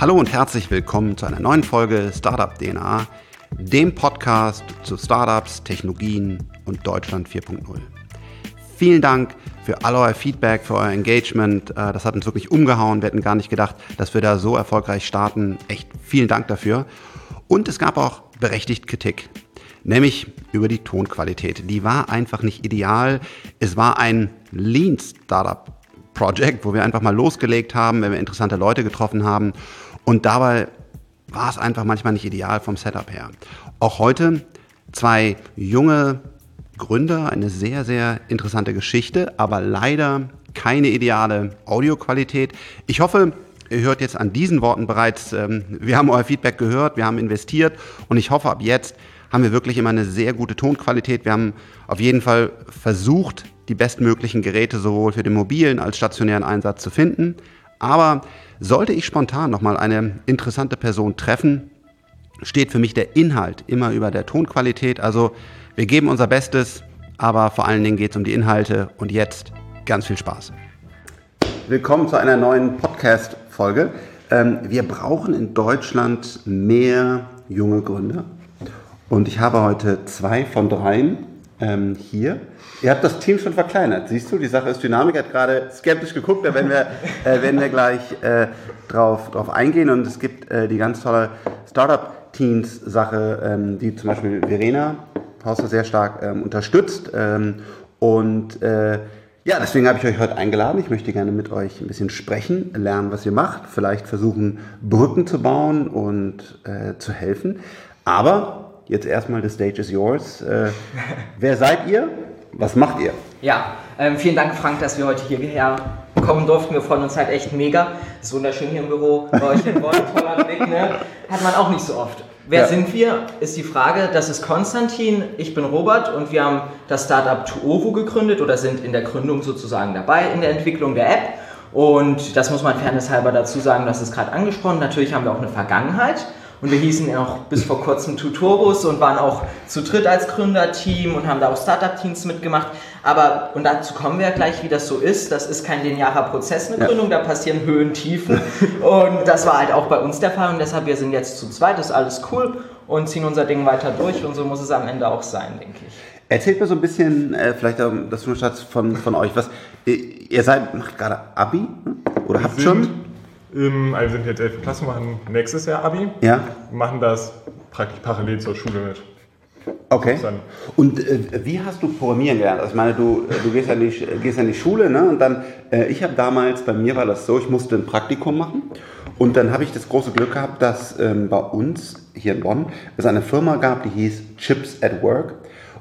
Hallo und herzlich willkommen zu einer neuen Folge Startup DNA, dem Podcast zu Startups, Technologien und Deutschland 4.0. Vielen Dank für all euer Feedback, für euer Engagement. Äh, das hat uns wirklich umgehauen. Wir hätten gar nicht gedacht, dass wir da so erfolgreich starten. Echt vielen Dank dafür. Und es gab auch berechtigt Kritik, nämlich über die Tonqualität. Die war einfach nicht ideal. Es war ein Lean Startup Project, wo wir einfach mal losgelegt haben, wenn wir interessante Leute getroffen haben. Und dabei war es einfach manchmal nicht ideal vom Setup her. Auch heute zwei junge Gründer, eine sehr, sehr interessante Geschichte, aber leider keine ideale Audioqualität. Ich hoffe, ihr hört jetzt an diesen Worten bereits, ähm, wir haben euer Feedback gehört, wir haben investiert und ich hoffe, ab jetzt haben wir wirklich immer eine sehr gute Tonqualität. Wir haben auf jeden Fall versucht, die bestmöglichen Geräte sowohl für den mobilen als stationären Einsatz zu finden. Aber sollte ich spontan nochmal eine interessante Person treffen, steht für mich der Inhalt immer über der Tonqualität. Also wir geben unser Bestes, aber vor allen Dingen geht es um die Inhalte und jetzt ganz viel Spaß. Willkommen zu einer neuen Podcast-Folge. Ähm, wir brauchen in Deutschland mehr junge Gründer. Und ich habe heute zwei von dreien ähm, hier. Ihr habt das Team schon verkleinert, siehst du? Die Sache ist Dynamik, hat gerade skeptisch geguckt, da werden wir, äh, werden wir gleich äh, drauf, drauf eingehen. Und es gibt äh, die ganz tolle Startup-Teams-Sache, ähm, die zum Beispiel Verena Hauser sehr stark ähm, unterstützt. Ähm, und äh, ja, deswegen habe ich euch heute eingeladen. Ich möchte gerne mit euch ein bisschen sprechen, lernen, was ihr macht, vielleicht versuchen, Brücken zu bauen und äh, zu helfen. Aber jetzt erstmal, the stage is yours. Äh, wer seid ihr? Was macht ihr? Ja, ähm, vielen Dank, Frank, dass wir heute hierher kommen durften. Wir freuen uns halt echt mega. Ist wunderschön hier im Büro bei euch in Bonn. Toller Blick, ne? Hat man auch nicht so oft. Wer ja. sind wir, ist die Frage. Das ist Konstantin, ich bin Robert und wir haben das Startup Tuovo gegründet oder sind in der Gründung sozusagen dabei, in der Entwicklung der App. Und das muss man fairnesshalber dazu sagen, das ist gerade angesprochen. Natürlich haben wir auch eine Vergangenheit. Und wir hießen auch bis vor kurzem Tutorus und waren auch zu dritt als Gründerteam und haben da auch Startup-Teams mitgemacht. Aber, und dazu kommen wir ja gleich, wie das so ist. Das ist kein linearer Prozess, eine Gründung, da passieren Höhen, Tiefen. und das war halt auch bei uns der Fall. Und deshalb, wir sind jetzt zu zweit, ist alles cool und ziehen unser Ding weiter durch. Und so muss es am Ende auch sein, denke ich. Erzählt mir so ein bisschen, äh, vielleicht das Schnurschatz von, von euch. Was, ihr seid, macht gerade Abi? Hm? Oder habt schon? Im, also wir sind jetzt 11. Klasse, machen nächstes Jahr Abi. Ja. Machen das praktisch parallel zur Schule mit. Okay. Und äh, wie hast du Programmieren gelernt? Also ich meine, du, äh, du gehst, ja die, gehst ja in die Schule, ne? Und dann, äh, ich habe damals, bei mir war das so, ich musste ein Praktikum machen. Und dann habe ich das große Glück gehabt, dass ähm, bei uns hier in Bonn es eine Firma gab, die hieß Chips at Work.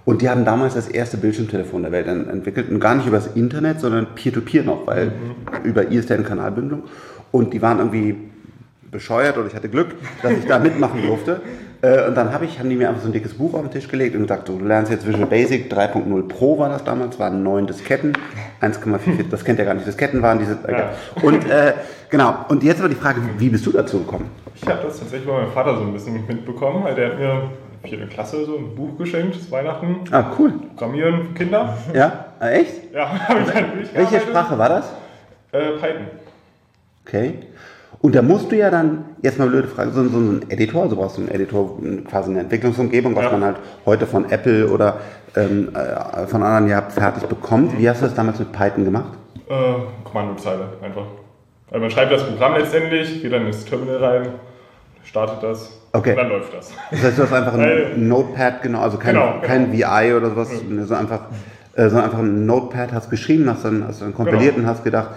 Und die haben damals das erste Bildschirmtelefon der Welt entwickelt. Und gar nicht über das Internet, sondern Peer-to-Peer -Peer noch, weil mhm. über ISDN-Kanalbündelung. Und die waren irgendwie bescheuert oder ich hatte Glück, dass ich da mitmachen durfte. Äh, und dann hab ich, haben die mir einfach so ein dickes Buch auf den Tisch gelegt und gesagt, du lernst jetzt Visual Basic 3.0 Pro war das damals, waren neun Disketten, 1,44, das kennt ihr gar nicht, Disketten waren diese. Ja. Und äh, genau, und jetzt aber die Frage, wie bist du dazu gekommen? Ich habe das tatsächlich bei meinem Vater so ein bisschen mitbekommen, weil der hat mir vierte Klasse so ein Buch geschenkt, das Weihnachten. Ah, cool. Programmieren für Kinder. Ja, ah, echt? Ja, habe ich dann Welche Sprache war das? Äh, Python. Okay. Und da musst du ja dann, jetzt mal blöde Frage, so, so einen Editor, also brauchst du einen Editor, quasi eine Entwicklungsumgebung, was ja. man halt heute von Apple oder ähm, äh, von anderen ja fertig bekommt. Wie hast du das damals mit Python gemacht? Äh, Kommandozeile einfach. Also man schreibt das Programm letztendlich, geht dann ins Terminal rein, startet das okay. und dann läuft das. Das heißt, du hast einfach ein Notepad, genau, also kein, genau, kein genau. VI oder sowas, ja. so einfach, äh, so einfach ein Notepad, hast geschrieben, hast dann, hast dann kompiliert genau. und hast gedacht,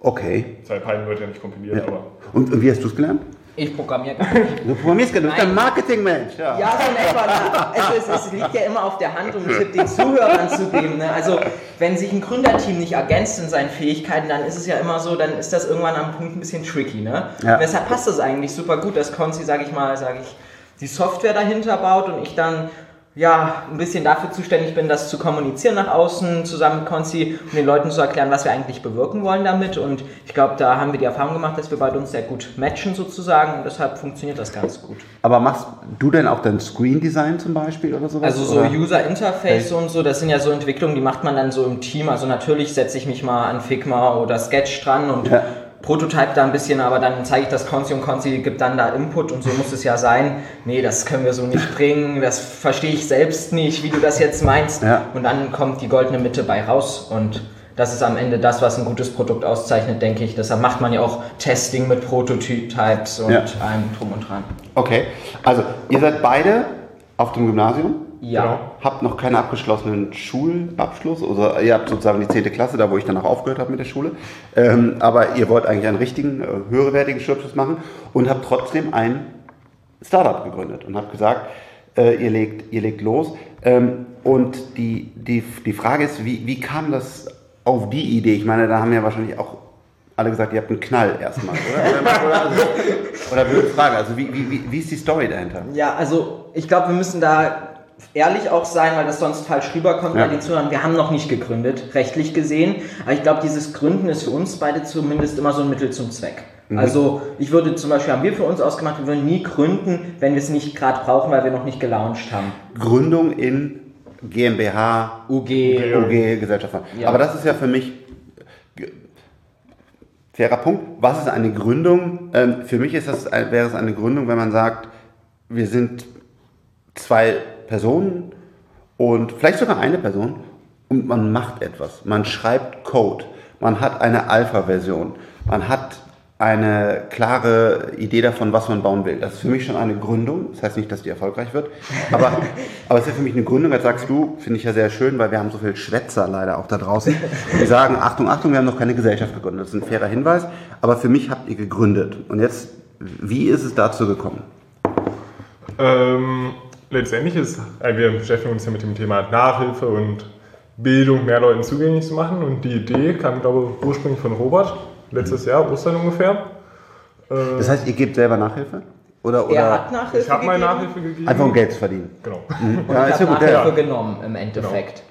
Okay. Seit Python wird ja nicht kompiliert, ja. aber. Und, und wie hast du es gelernt? Ich programmiere gar nicht. Du programmierst gar nicht, du bist ein Marketingmensch. Ja. ja, so in etwa. Es, es, es, liegt ja immer auf der Hand, um einen Tipp den Zuhörern zu geben. Ne? Also, wenn sich ein Gründerteam nicht ergänzt in seinen Fähigkeiten, dann ist es ja immer so, dann ist das irgendwann am Punkt ein bisschen tricky. Ne? Ja. Und deshalb passt das eigentlich super gut, dass Konzi, sage ich mal, sage ich, die Software dahinter baut und ich dann ja, ein bisschen dafür zuständig bin, das zu kommunizieren nach außen, zusammen mit Konzi, um den Leuten zu erklären, was wir eigentlich bewirken wollen damit. Und ich glaube, da haben wir die Erfahrung gemacht, dass wir beide uns sehr gut matchen sozusagen und deshalb funktioniert das ganz gut. Aber machst du denn auch dann Screen Design zum Beispiel oder sowas? Also so oder? User Interface okay. und so, das sind ja so Entwicklungen, die macht man dann so im Team. Also natürlich setze ich mich mal an Figma oder Sketch dran und ja prototype da ein bisschen, aber dann zeige ich das Konzi und Konzi gibt dann da Input und so muss es ja sein. Nee, das können wir so nicht bringen, das verstehe ich selbst nicht, wie du das jetzt meinst. Ja. Und dann kommt die goldene Mitte bei raus und das ist am Ende das, was ein gutes Produkt auszeichnet, denke ich. Deshalb macht man ja auch Testing mit Prototypes und Ja. allem drum und dran. Okay, also ihr seid beide auf dem Gymnasium, Ja. Genau. habt noch keinen abgeschlossenen Schulabschluss, oder ihr habt sozusagen die 10. Klasse, da wo ich dann auch aufgehört habe mit der Schule, ähm, aber ihr wollt eigentlich einen richtigen, äh, höherwertigen Schulabschluss machen und habt trotzdem ein Startup gegründet und habt gesagt, äh, ihr, legt, ihr legt los. Ähm, und die, die, die Frage ist, wie, wie kam das auf die Idee? Ich meine, da haben ja wahrscheinlich auch alle gesagt, ihr habt einen Knall erstmal, oder? Oder, also, oder blöde Frage, also wie, wie, wie ist die Story dahinter? Ja, also ich glaube, wir müssen da ehrlich auch sein, weil das sonst falsch rüberkommt Ja. bei den Zuhörern. Wir haben noch nicht gegründet, rechtlich gesehen. Aber ich glaube, dieses Gründen ist für uns beide zumindest immer so ein Mittel zum Zweck. Mhm. Also ich würde zum Beispiel, haben wir für uns ausgemacht, wir würden nie gründen, wenn wir es nicht gerade brauchen, weil wir noch nicht gelauncht haben. Gründung in GmbH, UG, OG, Gesellschaft. Ja. Aber das ist ja für mich fairer Punkt. Was ist eine Gründung? Ähm, für mich ist das, wäre es eine Gründung, wenn man sagt, wir sind zwei Personen und vielleicht sogar eine Person und man macht etwas. Man schreibt Code. Man hat eine Alpha-Version. Man hat eine klare Idee davon, was man bauen will. Das ist für mich schon eine Gründung. Das heißt nicht, dass die erfolgreich wird. Aber, aber es ist ja für mich eine Gründung. Als sagst du, finde ich ja sehr schön, weil wir haben so viele Schwätzer leider auch da draußen. Die sagen, Achtung, Achtung, wir haben noch keine Gesellschaft gegründet. Das ist ein fairer Hinweis. Aber für mich habt ihr gegründet. Und jetzt, wie ist es dazu gekommen? Ähm, letztendlich ist, äh, wir beschäftigen uns ja mit dem Thema Nachhilfe und Bildung mehr Leuten zugänglich zu machen. Und die Idee kam, glaube ich, ursprünglich von Robert, letztes Jahr, Ostern ungefähr. Äh, Das heißt, ihr gebt selber Nachhilfe? Oder, er oder hat Nachhilfe ich habe mal gegeben Nachhilfe gegeben. einfach um Geld zu verdienen? Genau. und Ja, ich ist ja habe ja. Nachhilfe genommen im Endeffekt.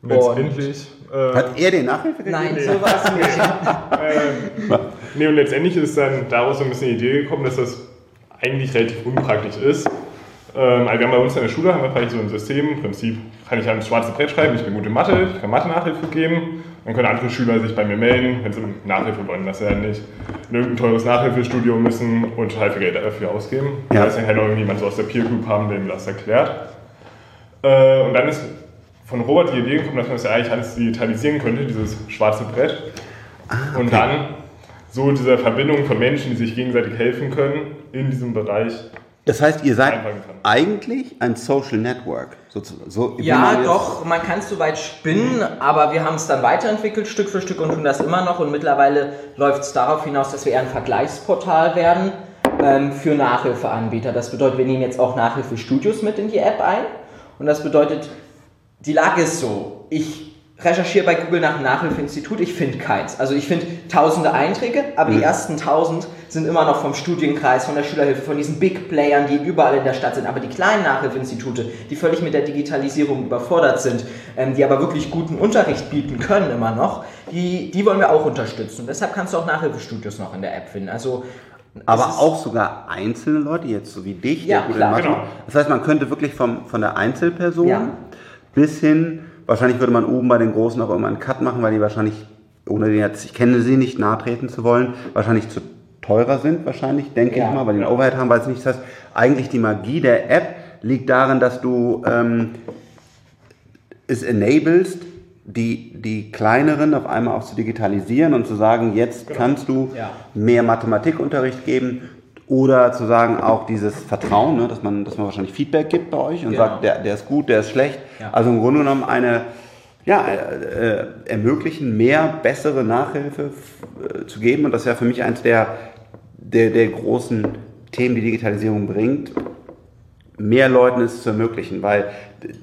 Und letztendlich. Äh, Hat er dir Nachhilfe gegeben? Nein, so war es nicht. Nee, und letztendlich ist dann daraus so ein bisschen die Idee gekommen, dass das eigentlich relativ unpraktisch ist. Ähm, also wir haben bei uns in der Schule haben wir vielleicht so ein System, im Prinzip kann ich ans schwarze Brett schreiben, ich bin gut in Mathe, ich kann Mathe-Nachhilfe geben, dann können andere Schüler sich bei mir melden, wenn sie Nachhilfe wollen, dass sie dann nicht in irgendein teures Nachhilfestudio müssen und viel Geld dafür ausgeben. Ja. Das heißt, dann kann auch irgendjemand so aus der Peer Group haben, der mir das erklärt. Äh, und dann ist von Robert die Idee gekommen, dass man das ja eigentlich alles digitalisieren könnte, dieses schwarze Brett. Und dann so diese Verbindung von Menschen, die sich gegenseitig helfen können in diesem Bereich. Das heißt, ihr seid eigentlich ein Social Network. sozusagen. So, Ja, doch, man kann es so weit spinnen, aber wir haben es dann weiterentwickelt, Stück für Stück und tun das immer noch. Und mittlerweile läuft es darauf hinaus, dass wir eher ein Vergleichsportal werden ähm, für Nachhilfeanbieter. Das bedeutet, wir nehmen jetzt auch Nachhilfestudios mit in die App ein. Und das bedeutet, die Lage ist so, ich recherchiere bei Google nach einem Nachhilfeinstitut, ich finde keins. Also ich finde tausende Einträge, aber die ersten tausend sind immer noch vom Studienkreis, von der Schülerhilfe, von diesen Big Playern, die überall in der Stadt sind. Aber die kleinen Nachhilfeinstitute, die völlig mit der Digitalisierung überfordert sind, ähm, die aber wirklich guten Unterricht bieten können immer noch, die, die wollen wir auch unterstützen. Und deshalb kannst du auch Nachhilfestudios noch in der App finden. Also Aber auch sogar einzelne Leute, jetzt so wie dich, Ja, der klar. Genau. Das heißt, man könnte wirklich vom, von der Einzelperson Ja. bis hin, wahrscheinlich würde man oben bei den Großen auch immer einen Cut machen, weil die wahrscheinlich, ohne den jetzt, ich kenne sie nicht, nahe treten zu wollen, wahrscheinlich zu teurer sind, wahrscheinlich, denke Ja. ich mal, weil die einen Overhead haben, weiß ich nicht. Das heißt, eigentlich die Magie der App liegt darin, dass du ähm, es enablest, die, die kleineren auf einmal auch zu digitalisieren und zu sagen, jetzt kannst du Ja. mehr Mathematikunterricht geben oder zu sagen auch dieses Vertrauen, ne, dass, man, dass man wahrscheinlich Feedback gibt bei euch und Genau. sagt, der, der ist gut, der ist schlecht. Ja. Also im Grunde genommen eine, ja, äh, äh, ermöglichen, mehr bessere Nachhilfe äh, zu geben und das ist ja für mich eins der, der, der großen Themen, die Digitalisierung bringt, mehr Leuten es zu ermöglichen, weil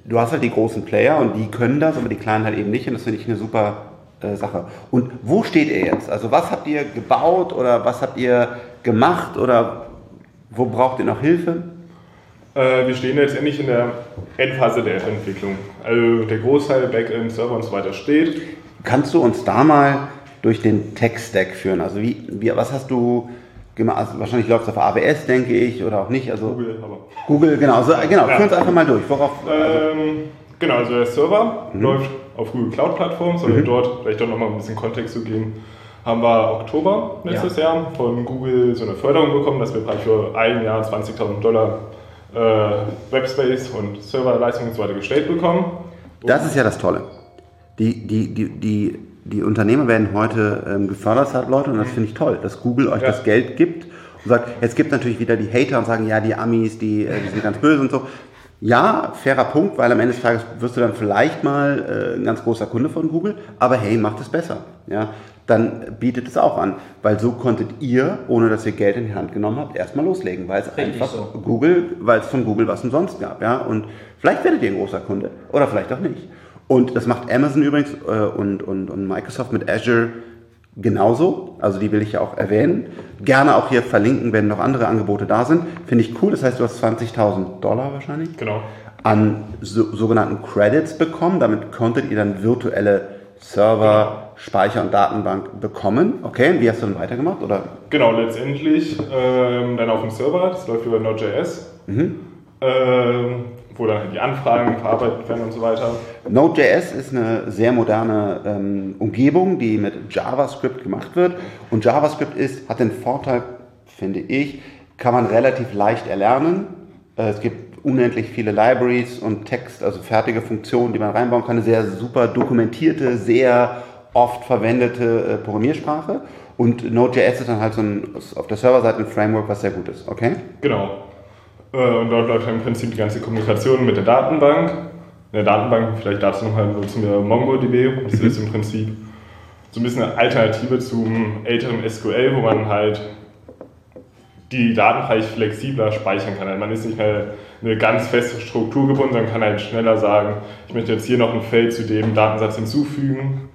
du hast halt die großen Player und die können das, aber die kleinen halt eben nicht und das finde ich eine super äh, Sache. Und wo steht ihr jetzt? Also was habt ihr gebaut oder was habt ihr gemacht oder wo braucht ihr noch Hilfe? Äh, wir stehen letztendlich in der Endphase der Entwicklung. Also der Großteil Backend, Server und so weiter steht. Kannst du uns da mal durch den Tech-Stack führen? Also wie, wie, was hast du? Also wahrscheinlich läuft es auf AWS, denke ich, oder auch nicht. Also Google, aber. Google, genau. So, genau, Ja. führ uns einfach mal durch. Worauf, Ähm, genau, also der Server Mhm. läuft auf Google Cloud Plattform, soll dort vielleicht doch nochmal ein bisschen Kontext zu geben. haben wir Oktober letztes ja. Jahr von Google so eine Förderung bekommen, dass wir für ein Jahr 20.000 Dollar äh, Webspace und Serverleistungen und so weiter gestellt bekommen. Das ist ja das Tolle. Die, die, die, die, die Unternehmer werden heute ähm, gefördert, hat Leute, und das finde ich toll, dass Google euch ja. das Geld gibt und sagt, jetzt gibt natürlich wieder die Hater und sagen, ja, die Amis, die, äh, die sind ganz böse und so. Ja, fairer Punkt, weil am Ende des Tages wirst du dann vielleicht mal äh, ein ganz großer Kunde von Google, aber hey, macht es besser. Ja, dann bietet es auch an, weil so konntet ihr, ohne dass ihr Geld in die Hand genommen habt, erstmal loslegen, weil es Richtig einfach so. Google, weil es von Google was umsonst gab, ja, und vielleicht werdet ihr ein großer Kunde oder vielleicht auch nicht. Und das macht Amazon übrigens äh, und, und, und Microsoft mit Azure genauso. Also die will ich ja auch erwähnen. Gerne auch hier verlinken, wenn noch andere Angebote da sind. Finde ich cool. Das heißt, du hast 20.000 Dollar wahrscheinlich. Genau. An so, sogenannten Credits bekommen. Damit konntet ihr dann virtuelle Server, Speicher und Datenbank bekommen. Okay, und wie hast du dann weitergemacht? Oder? Genau, letztendlich ähm, dann auf dem Server, das läuft über Node.js. Mhm. Ähm, wo dann halt die Anfragen verarbeitet werden und so weiter. Node.js ist eine sehr moderne ähm, Umgebung, die mit JavaScript gemacht wird. Und JavaScript ist, hat den Vorteil, finde ich, kann man relativ leicht erlernen. Äh, es gibt unendlich viele Libraries und Text, also fertige Funktionen, die man reinbauen kann. Eine sehr super dokumentierte, sehr oft verwendete äh, Programmiersprache. Und Node.js ist dann halt so ein, auf der Serverseite ein Framework, was sehr gut ist, okay? Genau. Äh, und dort läuft im Prinzip die ganze Kommunikation mit der Datenbank. In der Datenbank, vielleicht dazu nochmal nutzen wir MongoDB. Das mhm. ist im Prinzip so ein bisschen eine Alternative zum älteren SQL, wo man halt die Daten vielleicht flexibler speichern kann. Also man ist nicht mehr eine ganz feste Struktur gebunden, sondern kann halt schneller sagen, ich möchte jetzt hier noch ein Feld zu dem Datensatz hinzufügen.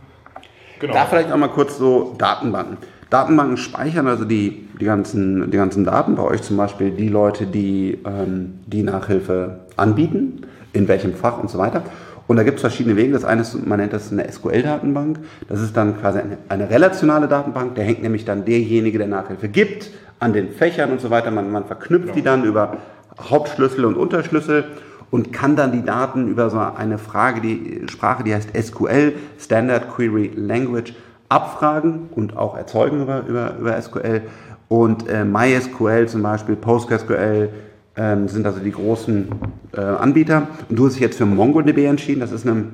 Genau. Da vielleicht auch mal kurz so Datenbanken. Datenbanken speichern also die, die, ganzen, die ganzen Daten bei euch zum Beispiel die Leute, die ähm, die Nachhilfe anbieten, in welchem Fach und so weiter. Und da gibt es verschiedene Wege. Das eine ist, man nennt das eine SQL-Datenbank. Das ist dann quasi eine, eine, relationale Datenbank. Der hängt nämlich dann derjenige, der Nachhilfe gibt, an den Fächern und so weiter. Man, man verknüpft ja. die dann über Hauptschlüssel und Unterschlüssel und kann dann die Daten über so eine Frage, die Sprache, die heißt SQL, Standard Query Language, abfragen und auch erzeugen über, über, über SQL. Und äh, MySQL zum Beispiel, PostgreSQL äh, sind also die großen äh, Anbieter. Und du hast dich jetzt für MongoDB entschieden. Das ist eine,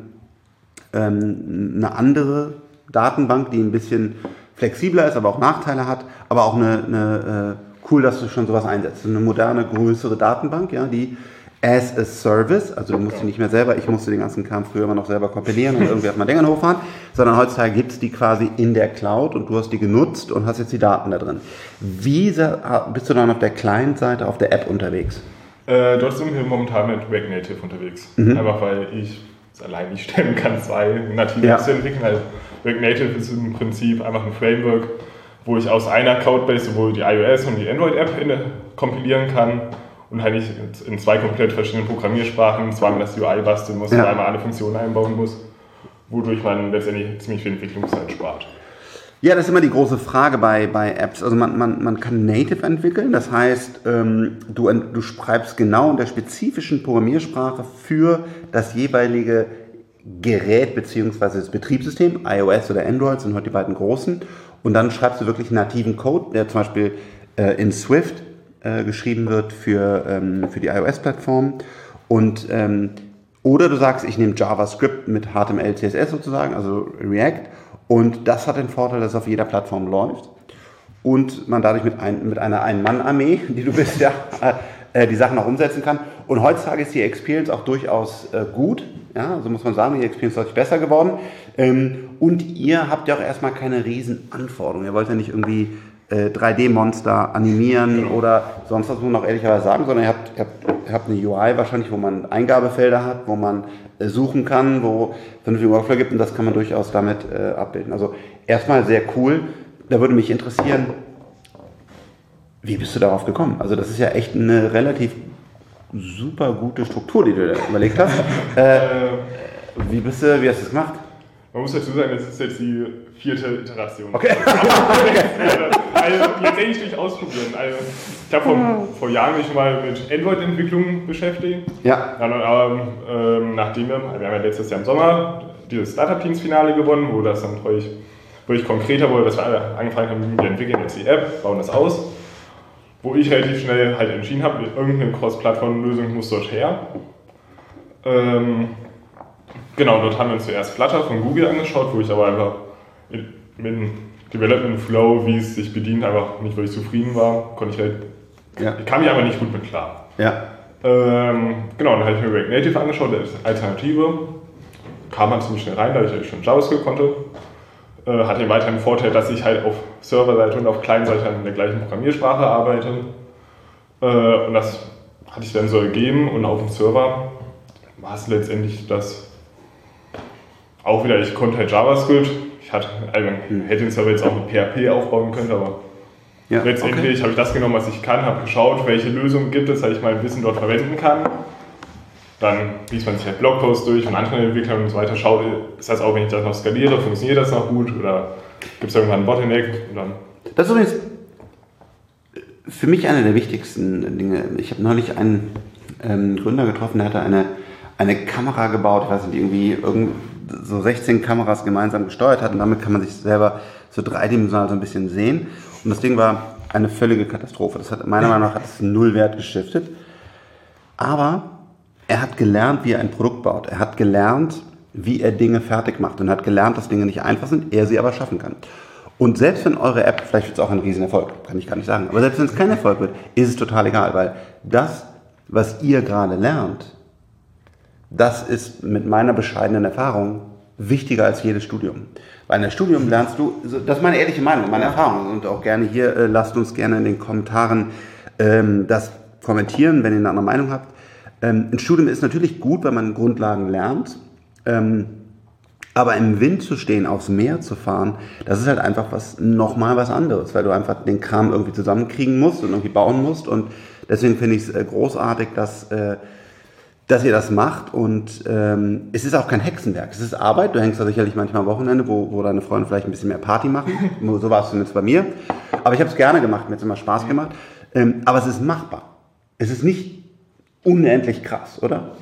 ähm, eine andere Datenbank, die ein bisschen flexibler ist, aber auch Nachteile hat. Aber auch eine, eine äh, cool, dass du schon sowas einsetzt. Eine moderne, größere Datenbank, ja, die as a Service, also du musst die nicht mehr selber, ich musste den ganzen Kram früher immer noch selber kompilieren und irgendwie auf meinen Dingern hochfahren, sondern heutzutage gibt es die quasi in der Cloud und du hast die genutzt und hast jetzt die Daten da drin. Wie bist du dann auf der Client-Seite, auf der App unterwegs? Äh, dort sind wir momentan mit React Native unterwegs. Mhm. Einfach weil ich es allein nicht stemmen kann, zwei native ja. Apps zu entwickeln. Also React Native ist im Prinzip einfach ein Framework, wo ich aus einer Cloud-Base sowohl die iOS und die Android-App kompilieren kann und halt nicht in zwei komplett verschiedenen Programmiersprachen zweimal das UI basteln muss ja. und einmal alle Funktionen einbauen muss, wodurch man letztendlich ziemlich viel Entwicklungszeit spart. Ja, das ist immer die große Frage bei, bei Apps. Also man, man, man kann Native entwickeln, das heißt, ähm, du, du schreibst genau in der spezifischen Programmiersprache für das jeweilige Gerät bzw. das Betriebssystem, iOS oder Android sind heute die beiden großen, und dann schreibst du wirklich nativen Code, der zum Beispiel äh, in Swift äh, geschrieben wird für, ähm, für die iOS-Plattform. Und ähm, oder du sagst, ich nehme JavaScript mit HTML, CSS sozusagen, also React. Und das hat den Vorteil, dass es auf jeder Plattform läuft. Und man dadurch mit, ein, mit einer Ein-Mann-Armee, die du bist, ja, äh, die Sachen auch umsetzen kann. Und heutzutage ist die Experience auch durchaus äh, gut. Ja, so muss man sagen, die Experience ist deutlich besser geworden. Ähm, und ihr habt ja auch erstmal keine riesen Anforderungen. Ihr wollt ja nicht irgendwie 3D-Monster äh, animieren genau. oder sonst was, muss man auch ehrlicherweise sagen, sondern ihr habt, ihr, habt, ihr habt eine UI wahrscheinlich, wo man Eingabefelder hat, wo man äh, suchen kann, wo es vernünftige Workflow gibt und das kann man durchaus damit äh, abbilden. Also erstmal sehr cool. Da würde mich interessieren, wie bist du darauf gekommen? Also das ist ja echt eine relativ super gute Struktur, die du da überlegt hast. äh, wie, bist du, wie hast du das gemacht? Man muss dazu sagen, das ist jetzt die vierte Iteration. Okay. also letztendlich durch Ausprobieren. Also, ich habe vor, vor Jahren mich mal mit Android-Entwicklung beschäftigt. Ja. Dann, ähm, nachdem wir, wir haben ja letztes Jahr im Sommer dieses Startup Teams Finale gewonnen, wo das dann treu wirklich konkreter wurde, dass wir angefangen haben, wir entwickeln jetzt die App, bauen das aus, wo ich relativ schnell halt entschieden habe, irgendeine Cross-Plattform-Lösung muss dort her. Ähm, genau, dort haben wir uns zuerst Flutter von Google angeschaut, wo ich aber einfach mit, mit Development Flow, wie es sich bedient, einfach nicht wirklich zufrieden war. Konnte ich halt, ja. ich kam mich aber nicht gut mit klar. Ja. Ähm, genau, dann habe ich mir React Native angeschaut, als Alternative. Kam man ziemlich schnell rein, da ich schon JavaScript konnte. Äh, hat den weiteren Vorteil, dass ich halt auf Serverseite und auf Clientseite in der gleichen Programmiersprache arbeite. Äh, und das hatte ich dann so ergeben und auf dem Server war es letztendlich das auch wieder, ich konnte halt JavaScript. Ich hatte, also hätte den Server jetzt auch mit PHP aufbauen können, aber ja, letztendlich okay. habe ich das genommen, was ich kann, habe geschaut, welche Lösungen gibt es, dass ich mein Wissen dort verwenden kann. Dann liest man sich halt Blogposts durch von anderen Entwicklern und so weiter, schaut, ist das auch, wenn ich das noch skaliere, funktioniert das noch gut oder gibt es irgendwann einen Bottleneck? Das ist übrigens für mich einer der wichtigsten Dinge. Ich habe neulich einen ähm, Gründer getroffen, der hatte eine, eine Kamera gebaut, ich weiß nicht, irgendwie irgend, so 16 Kameras gemeinsam gesteuert hat und damit kann man sich selber so dreidimensional so ein bisschen sehen. Und das Ding war eine völlige Katastrophe. Das hat meiner Meinung nach hat es null Wert geschiftet. Aber er hat gelernt, wie er ein Produkt baut. Er hat gelernt, wie er Dinge fertig macht und hat gelernt, dass Dinge nicht einfach sind, er sie aber schaffen kann. Und selbst wenn eure App, vielleicht wird es auch ein Riesenerfolg, kann ich gar nicht sagen, aber selbst wenn es kein Erfolg wird, ist es total egal, weil das, was ihr gerade lernt, das ist mit meiner bescheidenen Erfahrung wichtiger als jedes Studium. Weil in der Studium lernst du, das ist meine ehrliche Meinung, meine Erfahrung und auch gerne hier, äh, lasst uns gerne in den Kommentaren ähm, das kommentieren, wenn ihr eine andere Meinung habt. Ähm, ein Studium ist natürlich gut, wenn man Grundlagen lernt. Ähm, aber im Wind zu stehen, aufs Meer zu fahren, das ist halt einfach was nochmal was anderes, weil du einfach den Kram irgendwie zusammenkriegen musst und irgendwie bauen musst. Und deswegen finde ich es äh, großartig, dass, äh, dass ihr das macht. Und ähm, es ist auch kein Hexenwerk. Es ist Arbeit. Du hängst da sicherlich manchmal am Wochenende, wo, wo deine Freunde vielleicht ein bisschen mehr Party machen. so war es zumindest bei mir. Aber ich habe es gerne gemacht, mir hat es immer Spaß gemacht. Ähm, aber es ist machbar. Es ist nicht unendlich krass, oder?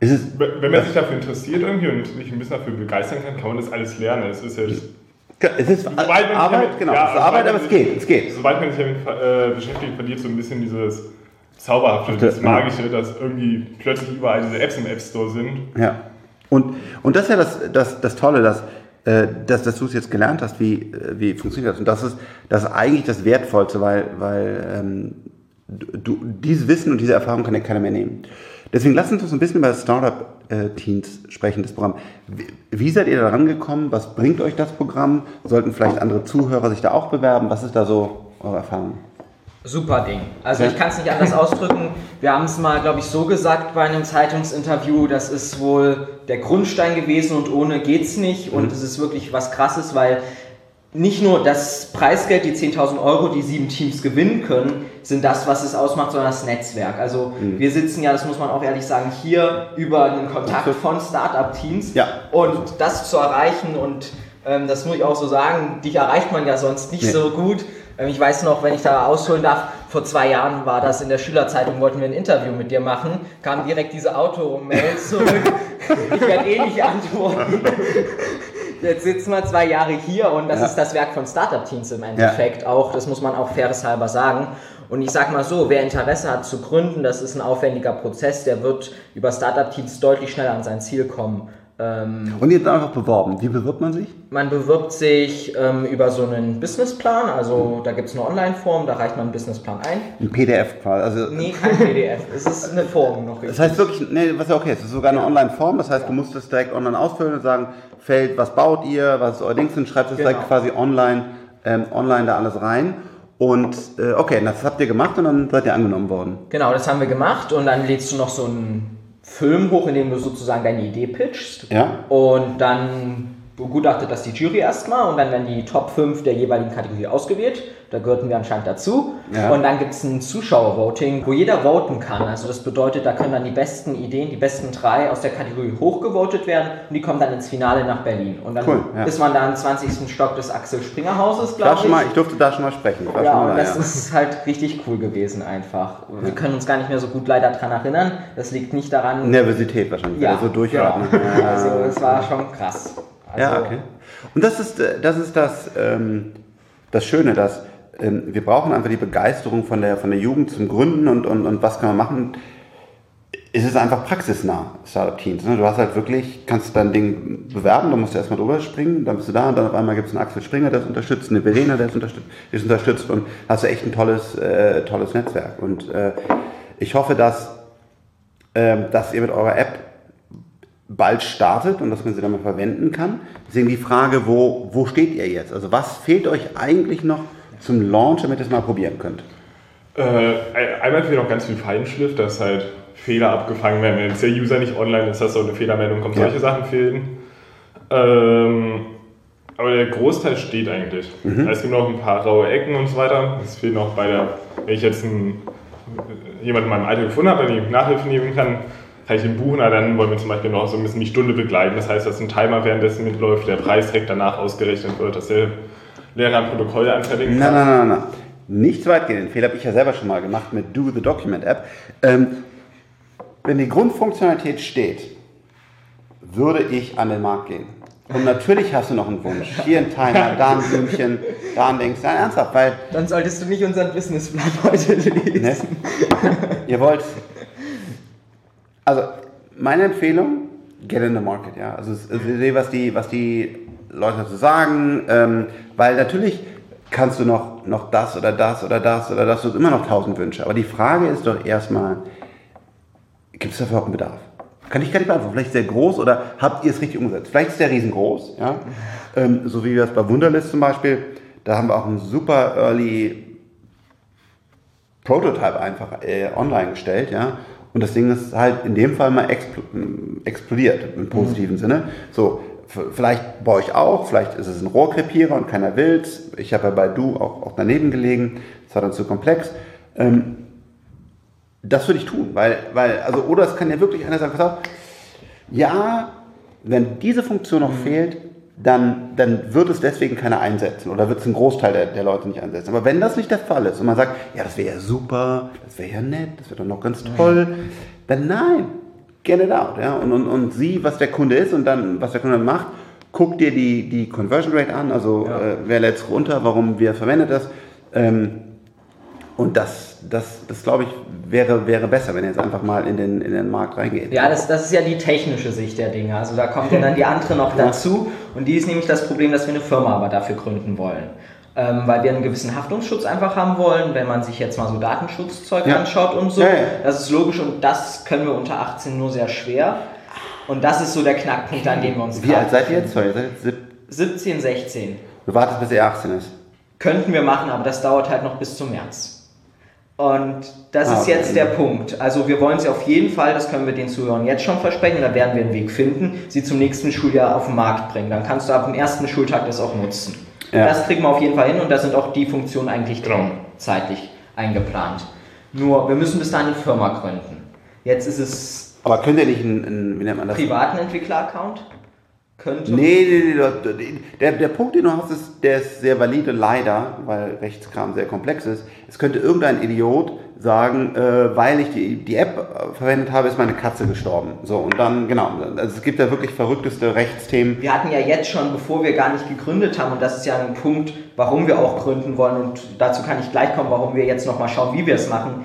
Es ist, Wenn man sich dafür interessiert irgendwie und sich ein bisschen dafür begeistern kann, kann man das alles lernen. Es ist ja es ist Arbeit, damit, genau, ja, es ist Arbeit, aber es geht, es geht. Sobald man sich damit äh, beschäftigt, verliert so ein bisschen dieses Zauberhafte, das Magische, dass irgendwie plötzlich überall diese Apps im App Store sind. Ja. Und, und das ist ja das, das, das Tolle, dass, äh, dass, dass du es jetzt gelernt hast, wie, äh, wie funktioniert das. Und das ist, das ist eigentlich das Wertvollste, weil, weil ähm, du, dieses Wissen und diese Erfahrung kann ja keiner mehr nehmen. Deswegen lasst uns doch so ein bisschen über Startup-Teams sprechen, das Programm. Wie, wie seid ihr da rangekommen? Was bringt euch das Programm? Sollten vielleicht andere Zuhörer sich da auch bewerben? Was ist da so eure Erfahrung? Super Ding. Also ich kann es nicht anders ausdrücken. Wir haben es mal, glaube ich, so gesagt bei einem Zeitungsinterview, das ist wohl der Grundstein gewesen und ohne geht's nicht. Und mhm. es ist wirklich was Krasses, weil nicht nur das Preisgeld, die 10.000 Euro, die sieben Teams gewinnen können, sind das, was es ausmacht, sondern das Netzwerk. Also mhm. wir sitzen ja, das muss man auch ehrlich sagen, hier über einen Kontakt von Startup-Teams. Ja. Und das zu erreichen und ähm, das muss ich auch so sagen, dich erreicht man ja sonst nicht nee. so gut. Ähm, ich weiß noch, wenn ich da ausholen darf, vor zwei Jahren war das in der Schülerzeitung, wollten wir ein Interview mit dir machen, kam direkt diese Auto-Mail zurück. ich werde eh nicht antworten jetzt sitzen wir zwei Jahre hier und das ja. ist das Werk von Startup-Teams im Endeffekt ja. auch. Das muss man auch faireshalber sagen. Und ich sag mal so, wer Interesse hat zu gründen, das ist ein aufwendiger Prozess, der wird über Startup-Teams deutlich schneller an sein Ziel kommen. Ähm, und ihr habt einfach beworben. Wie bewirbt man sich? Man bewirbt sich ähm, über so einen Businessplan. Also da gibt es eine Online-Form, da reicht man einen Businessplan ein. Ein PDF quasi. Also, nee, kein PDF. es ist eine Form noch. Richtig. Das heißt wirklich, nee, was ja okay ist, es ist sogar eine Online-Form. Das heißt, ja. du musst es direkt online ausfüllen und sagen, Feld, was baut ihr, was ist euer Dings und schreibt es genau. direkt quasi online, ähm, online da alles rein. Und äh, okay, das habt ihr gemacht und dann seid ihr angenommen worden. Genau, das haben wir gemacht und dann lädst du noch so einen Film hoch, in dem du sozusagen deine Idee pitchst. Ja. Und dann begutachtet das die Jury erstmal und dann werden die Top 5 der jeweiligen Kategorie ausgewählt. Da gehörten wir anscheinend dazu. Ja. Und dann gibt es ein Zuschauervoting, wo jeder voten kann. Also das bedeutet, da können dann die besten Ideen, die besten drei aus der Kategorie hochgevotet werden und die kommen dann ins Finale nach Berlin. Und dann cool, ja. ist man da im 20. Stock des Axel Springer Hauses, glaube ich. Mal, ich durfte da schon mal sprechen. Ja, und das ja. ist halt richtig cool gewesen einfach. Wir können uns gar nicht mehr so gut leider daran erinnern. Das liegt nicht daran... Nervosität wahrscheinlich, ja, also durchatmen. Genau. Also es war schon krass. Also, ja, okay. Und das ist äh, das, ist das, ähm, das Schöne, dass ähm, wir brauchen einfach die Begeisterung von der, von der Jugend zum Gründen und, und, und was kann man machen. Es ist einfach praxisnah, Startup-Teams. Ne? Du hast halt wirklich, kannst dein Ding bewerben, da musst du erstmal drüber springen, dann bist du da und dann auf einmal gibt es einen Axel Springer, der es unterstützt, eine Verena, der es unterstützt, ist unterstützt und hast du echt ein tolles, äh, tolles Netzwerk. Und äh, ich hoffe, dass, äh, dass ihr mit eurer App bald startet und dass man sie dann mal verwenden kann. Deswegen die Frage, wo, wo steht ihr jetzt? Also was fehlt euch eigentlich noch zum Launch, damit ihr es mal probieren könnt? Äh, einmal fehlt noch ganz viel Feinschliff, dass halt Fehler abgefangen werden. Wenn jetzt der User nicht online ist, dass so eine Fehlermeldung kommt, Ja. solche Sachen fehlen. Ähm, aber der Großteil steht eigentlich. Mhm. Es gibt noch ein paar raue Ecken und so weiter. Es fehlt noch bei der, wenn ich jetzt einen, jemanden in meinem Alter gefunden habe, den ich Nachhilfe nehmen kann, kann ich ihn buchen, aber dann wollen wir zum Beispiel noch so ein bisschen die Stunde begleiten. Das heißt, dass ein Timer währenddessen mitläuft, der Preis direkt danach ausgerechnet wird, dass der Lehrer ein Protokoll anfertigen Nein, kann. nein, nein, nein. Nicht so weit gehen. Den Fehler habe ich ja selber schon mal gemacht mit Do the Document App. Ähm, wenn die Grundfunktionalität steht, würde ich an den Markt gehen. Und natürlich hast du noch einen Wunsch. Hier ein Timer, da ein Blümchen, da ein Dings. Nein, ernsthaft, weil Dann solltest du nicht unseren Businessplan heute lesen. Ne? Ihr wollt. Also, meine Empfehlung, get in the market, ja. Also, sehe, was die, was die Leute dazu sagen, ähm, weil natürlich kannst du noch, noch das oder das oder das oder das, du hast immer noch tausend Wünsche. Aber die Frage ist doch erstmal, gibt es dafür auch einen Bedarf? Kann ich gar nicht beantworten. Vielleicht sehr groß oder habt ihr es richtig umgesetzt? Vielleicht ist der riesengroß, ja. Ähm, so wie wir es bei Wunderlist zum Beispiel, da haben wir auch einen super early Prototype einfach äh, online gestellt, ja. Und das Ding ist halt in dem Fall mal expl explodiert im positiven Sinne. So, vielleicht bei euch auch, vielleicht ist es ein Rohrkrepierer und keiner will's. Ich habe ja bei Du auch, auch daneben gelegen, das war dann zu komplex. Ähm, das würde ich tun, weil, weil, also, oder es kann ja wirklich einer sagen, pass auf, ja, wenn diese Funktion noch fehlt, dann, dann wird es deswegen keiner einsetzen oder wird es ein Großteil der, der Leute nicht einsetzen. Aber wenn das nicht der Fall ist und man sagt, ja, das wäre ja super, das wäre ja nett, das wäre doch noch ganz toll, dann nein, get it out. Ja? Und, und, und sieh, was der Kunde ist und dann, was der Kunde dann macht. Guck dir die, die Conversion Rate an, also Ja. äh, wer lädt es runter, warum, wer verwendet das. Ähm, und das, das, das glaube ich, wäre, wäre besser, wenn ihr jetzt einfach mal in den, in den Markt reingeht. Ja, das, das ist ja die technische Sicht der Dinge. Also da kommt dann die andere noch dazu. Und die ist nämlich das Problem, dass wir eine Firma aber dafür gründen wollen. Ähm, weil wir einen gewissen Haftungsschutz einfach haben wollen, wenn man sich jetzt mal so Datenschutzzeug Ja. anschaut und so. Ja, ja. Das ist logisch und das können wir unter 18 nur sehr schwer. Und das ist so der Knackpunkt, an dem wir uns Wie alt seid ihr jetzt? Sorry, ihr seid jetzt sieb- 17, 16. Du wartest, bis er 18 ist. Könnten wir machen, aber das dauert halt noch bis zum März. Und das Ah, ist okay. jetzt der Punkt. Also wir wollen sie auf jeden Fall, das können wir den Zuhörern jetzt schon versprechen, da werden wir einen Weg finden, sie zum nächsten Schuljahr auf den Markt bringen. Dann kannst du ab dem ersten Schultag das auch nutzen. Ja. Das kriegen wir auf jeden Fall hin und da sind auch die Funktionen eigentlich drin, Genau. zeitlich eingeplant. Nur, wir müssen bis dahin eine Firma gründen. Jetzt ist es Aber könnt ihr nicht einen, einen wie nennt man das? privaten Entwickler-Account. Könnte. Nee, nee, nee, der, der Punkt, den du hast, ist, der ist sehr valide, leider, weil Rechtskram sehr komplex ist. Es könnte irgendein Idiot sagen, äh, weil ich die, die App äh, verwendet habe, ist meine Katze gestorben. So, und dann, genau, also es gibt ja wirklich verrückteste Rechtsthemen. Wir hatten ja jetzt schon, bevor wir gar nicht gegründet haben, und das ist ja ein Punkt, warum wir auch gründen wollen, und dazu kann ich gleich kommen, warum wir jetzt nochmal schauen, wie wir es machen,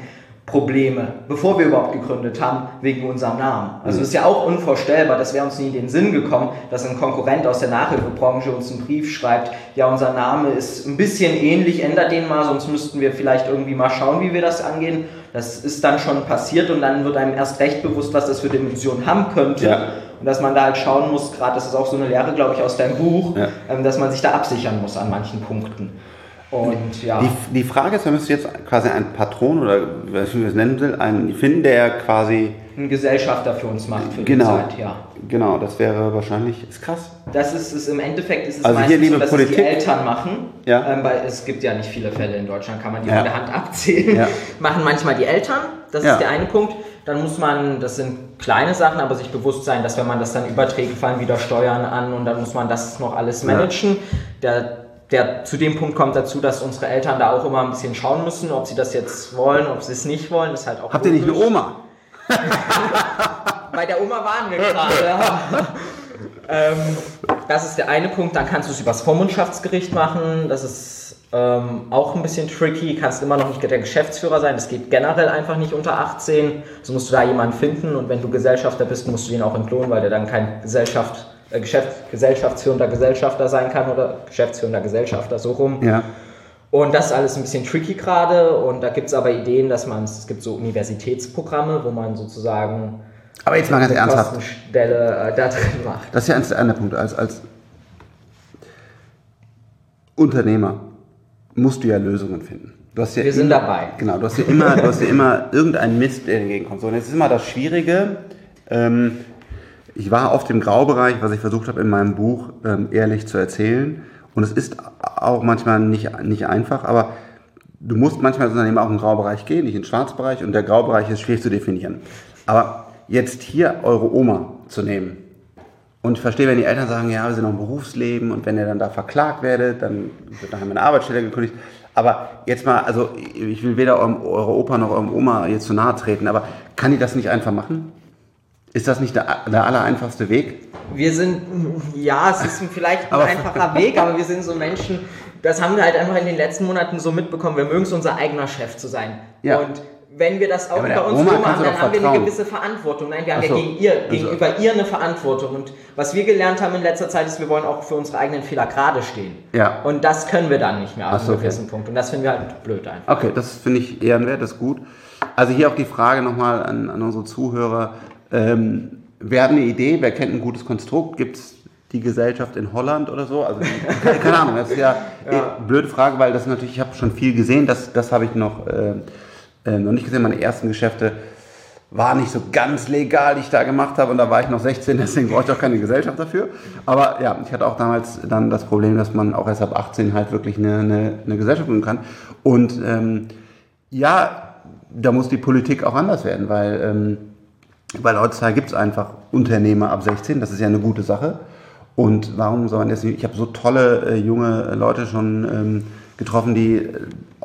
Probleme, bevor wir überhaupt gegründet haben, wegen unserem Namen. Also Mhm. ist ja auch unvorstellbar, das wäre uns nie in den Sinn gekommen, dass ein Konkurrent aus der Nachhilfebranche uns einen Brief schreibt, ja, unser Name ist ein bisschen ähnlich, ändert den mal, sonst müssten wir vielleicht irgendwie mal schauen, wie wir das angehen. Das ist dann schon passiert und dann wird einem erst recht bewusst, was das für Dimensionen haben könnte. Ja. Und dass man da halt schauen muss, gerade das ist auch so eine Lehre, glaube ich, aus deinem Buch, Ja. ähm, dass man sich da absichern muss an manchen Punkten. Und ja, Die, die Frage ist, man müsste jetzt quasi einen Patron oder wie man es nennen will, einen finden, der quasi, ein Gesellschafter für uns macht für Genau. die Zeit, ja. genau, das wäre wahrscheinlich, ist krass. Das ist es im Endeffekt ist es Also hier, meistens liebe so, dass Politik- es die Eltern machen. Ja. Ähm, weil es gibt ja nicht viele Fälle in Deutschland, kann man die Ja. an der Hand abzählen. Ja. Machen manchmal die Eltern, das Ja. ist der eine Punkt. Dann muss man, das sind kleine Sachen, aber sich bewusst sein, dass wenn man das dann überträgt, fallen wieder Steuern an und dann muss man das noch alles managen. Der, der, zu dem Punkt kommt dazu, dass unsere Eltern da auch immer ein bisschen schauen müssen, ob sie das jetzt wollen, ob sie es nicht wollen. Das ist halt auch Habt ihr nicht eine logisch. Oma? Bei der Oma waren wir gerade. ähm, das ist der eine Punkt. Dann kannst du es übers Vormundschaftsgericht machen. Das ist ähm, auch ein bisschen tricky. Kannst immer noch nicht der Geschäftsführer sein. Das geht generell einfach nicht unter 18. So musst du da jemanden finden. Und wenn du Gesellschafter bist, musst du ihn auch entlohnen, weil der dann kein Gesellschaft, äh, Geschäft, gesellschaftsführender Gesellschafter sein kann oder geschäftsführender Gesellschafter, so rum. Ja. Und das ist alles ein bisschen tricky gerade. Und da gibt es aber Ideen, dass man, es gibt so Universitätsprogramme, wo man sozusagen Aber jetzt mal ganz ernsthaft. Kostenstelle äh, da drin macht. Das ist ja eins der anderen Punkte. Als, als Unternehmer musst du ja Lösungen finden. Du hast ja Wir sind immer, dabei. Genau, du hast ja immer, du hast ja immer irgendeinen Mist, der entgegenkommt. So, und jetzt ist immer das Schwierige. Ähm, ich war auf dem Graubereich, was ich versucht habe in meinem Buch ähm, ehrlich zu erzählen. Und es ist auch manchmal nicht, nicht einfach, aber du musst manchmal als Unternehmer auch in den Graubereich gehen, nicht in den Schwarzbereich. Und der Graubereich ist schwierig zu definieren. Aber jetzt hier eure Oma zu nehmen, und ich verstehe, wenn die Eltern sagen, ja, wir sind noch im Berufsleben und wenn ihr dann da verklagt werdet, dann wird nachher meine Arbeitsstelle gekündigt. Aber jetzt mal, also ich will weder eurem, eurer Opa noch eurem Oma jetzt zu nahe treten, aber kann die das nicht einfach machen? Ist das nicht der, der aller einfachste Weg? Wir sind, ja, es ist vielleicht ein einfacher Weg, aber wir sind so Menschen, das haben wir halt einfach in den letzten Monaten so mitbekommen, wir mögen es, unser eigener Chef zu sein. Ja. Und wenn wir das auch aber bei uns Oma so machen, dann haben wir eine gewisse Verantwortung. Nein, wir haben so. ja gegen ihr, Also- gegenüber ihr eine Verantwortung. Und was wir gelernt haben in letzter Zeit ist, wir wollen auch für unsere eigenen Fehler gerade stehen. Ja. Und das können wir dann nicht mehr ab so, einem okay. gewissen Punkt. Und das finden wir halt blöd einfach. Okay, das finde ich ehrenwert, das ist gut. Also hier auch die Frage nochmal an, an unsere Zuhörer. Ähm, wer hat eine Idee? Wer kennt ein gutes Konstrukt? Gibt es die Gesellschaft in Holland oder so? Also die, keine Ahnung, das ist ja, eh blöde Frage, weil das natürlich, ich habe schon viel gesehen, das, das habe ich noch, äh, äh, noch nicht gesehen. Meine ersten Geschäfte waren nicht so ganz legal, die ich da gemacht habe und da war ich noch 16, deswegen brauchte ich auch keine Gesellschaft dafür. Aber ja, ich hatte auch damals dann das Problem, dass man auch erst ab 18 halt wirklich eine, eine, eine Gesellschaft gründen kann. Und ähm, ja, da muss die Politik auch anders werden, weil, ähm, weil heutzutage gibt es einfach Unternehmer ab 16, das ist ja eine gute Sache. Und warum soll man das nicht? Ich habe so tolle äh, junge Leute schon ähm, getroffen, die äh,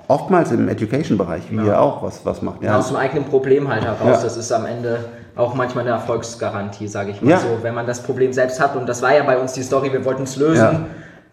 oftmals im Education-Bereich, wie ihr auch, was, was macht. Ja. Aus dem eigenen Problem halt heraus. Ja. Das ist am Ende auch manchmal eine Erfolgsgarantie, sage ich mal Ja. so. Wenn man das Problem selbst hat, und das war ja bei uns die Story, wir wollten es lösen, Ja.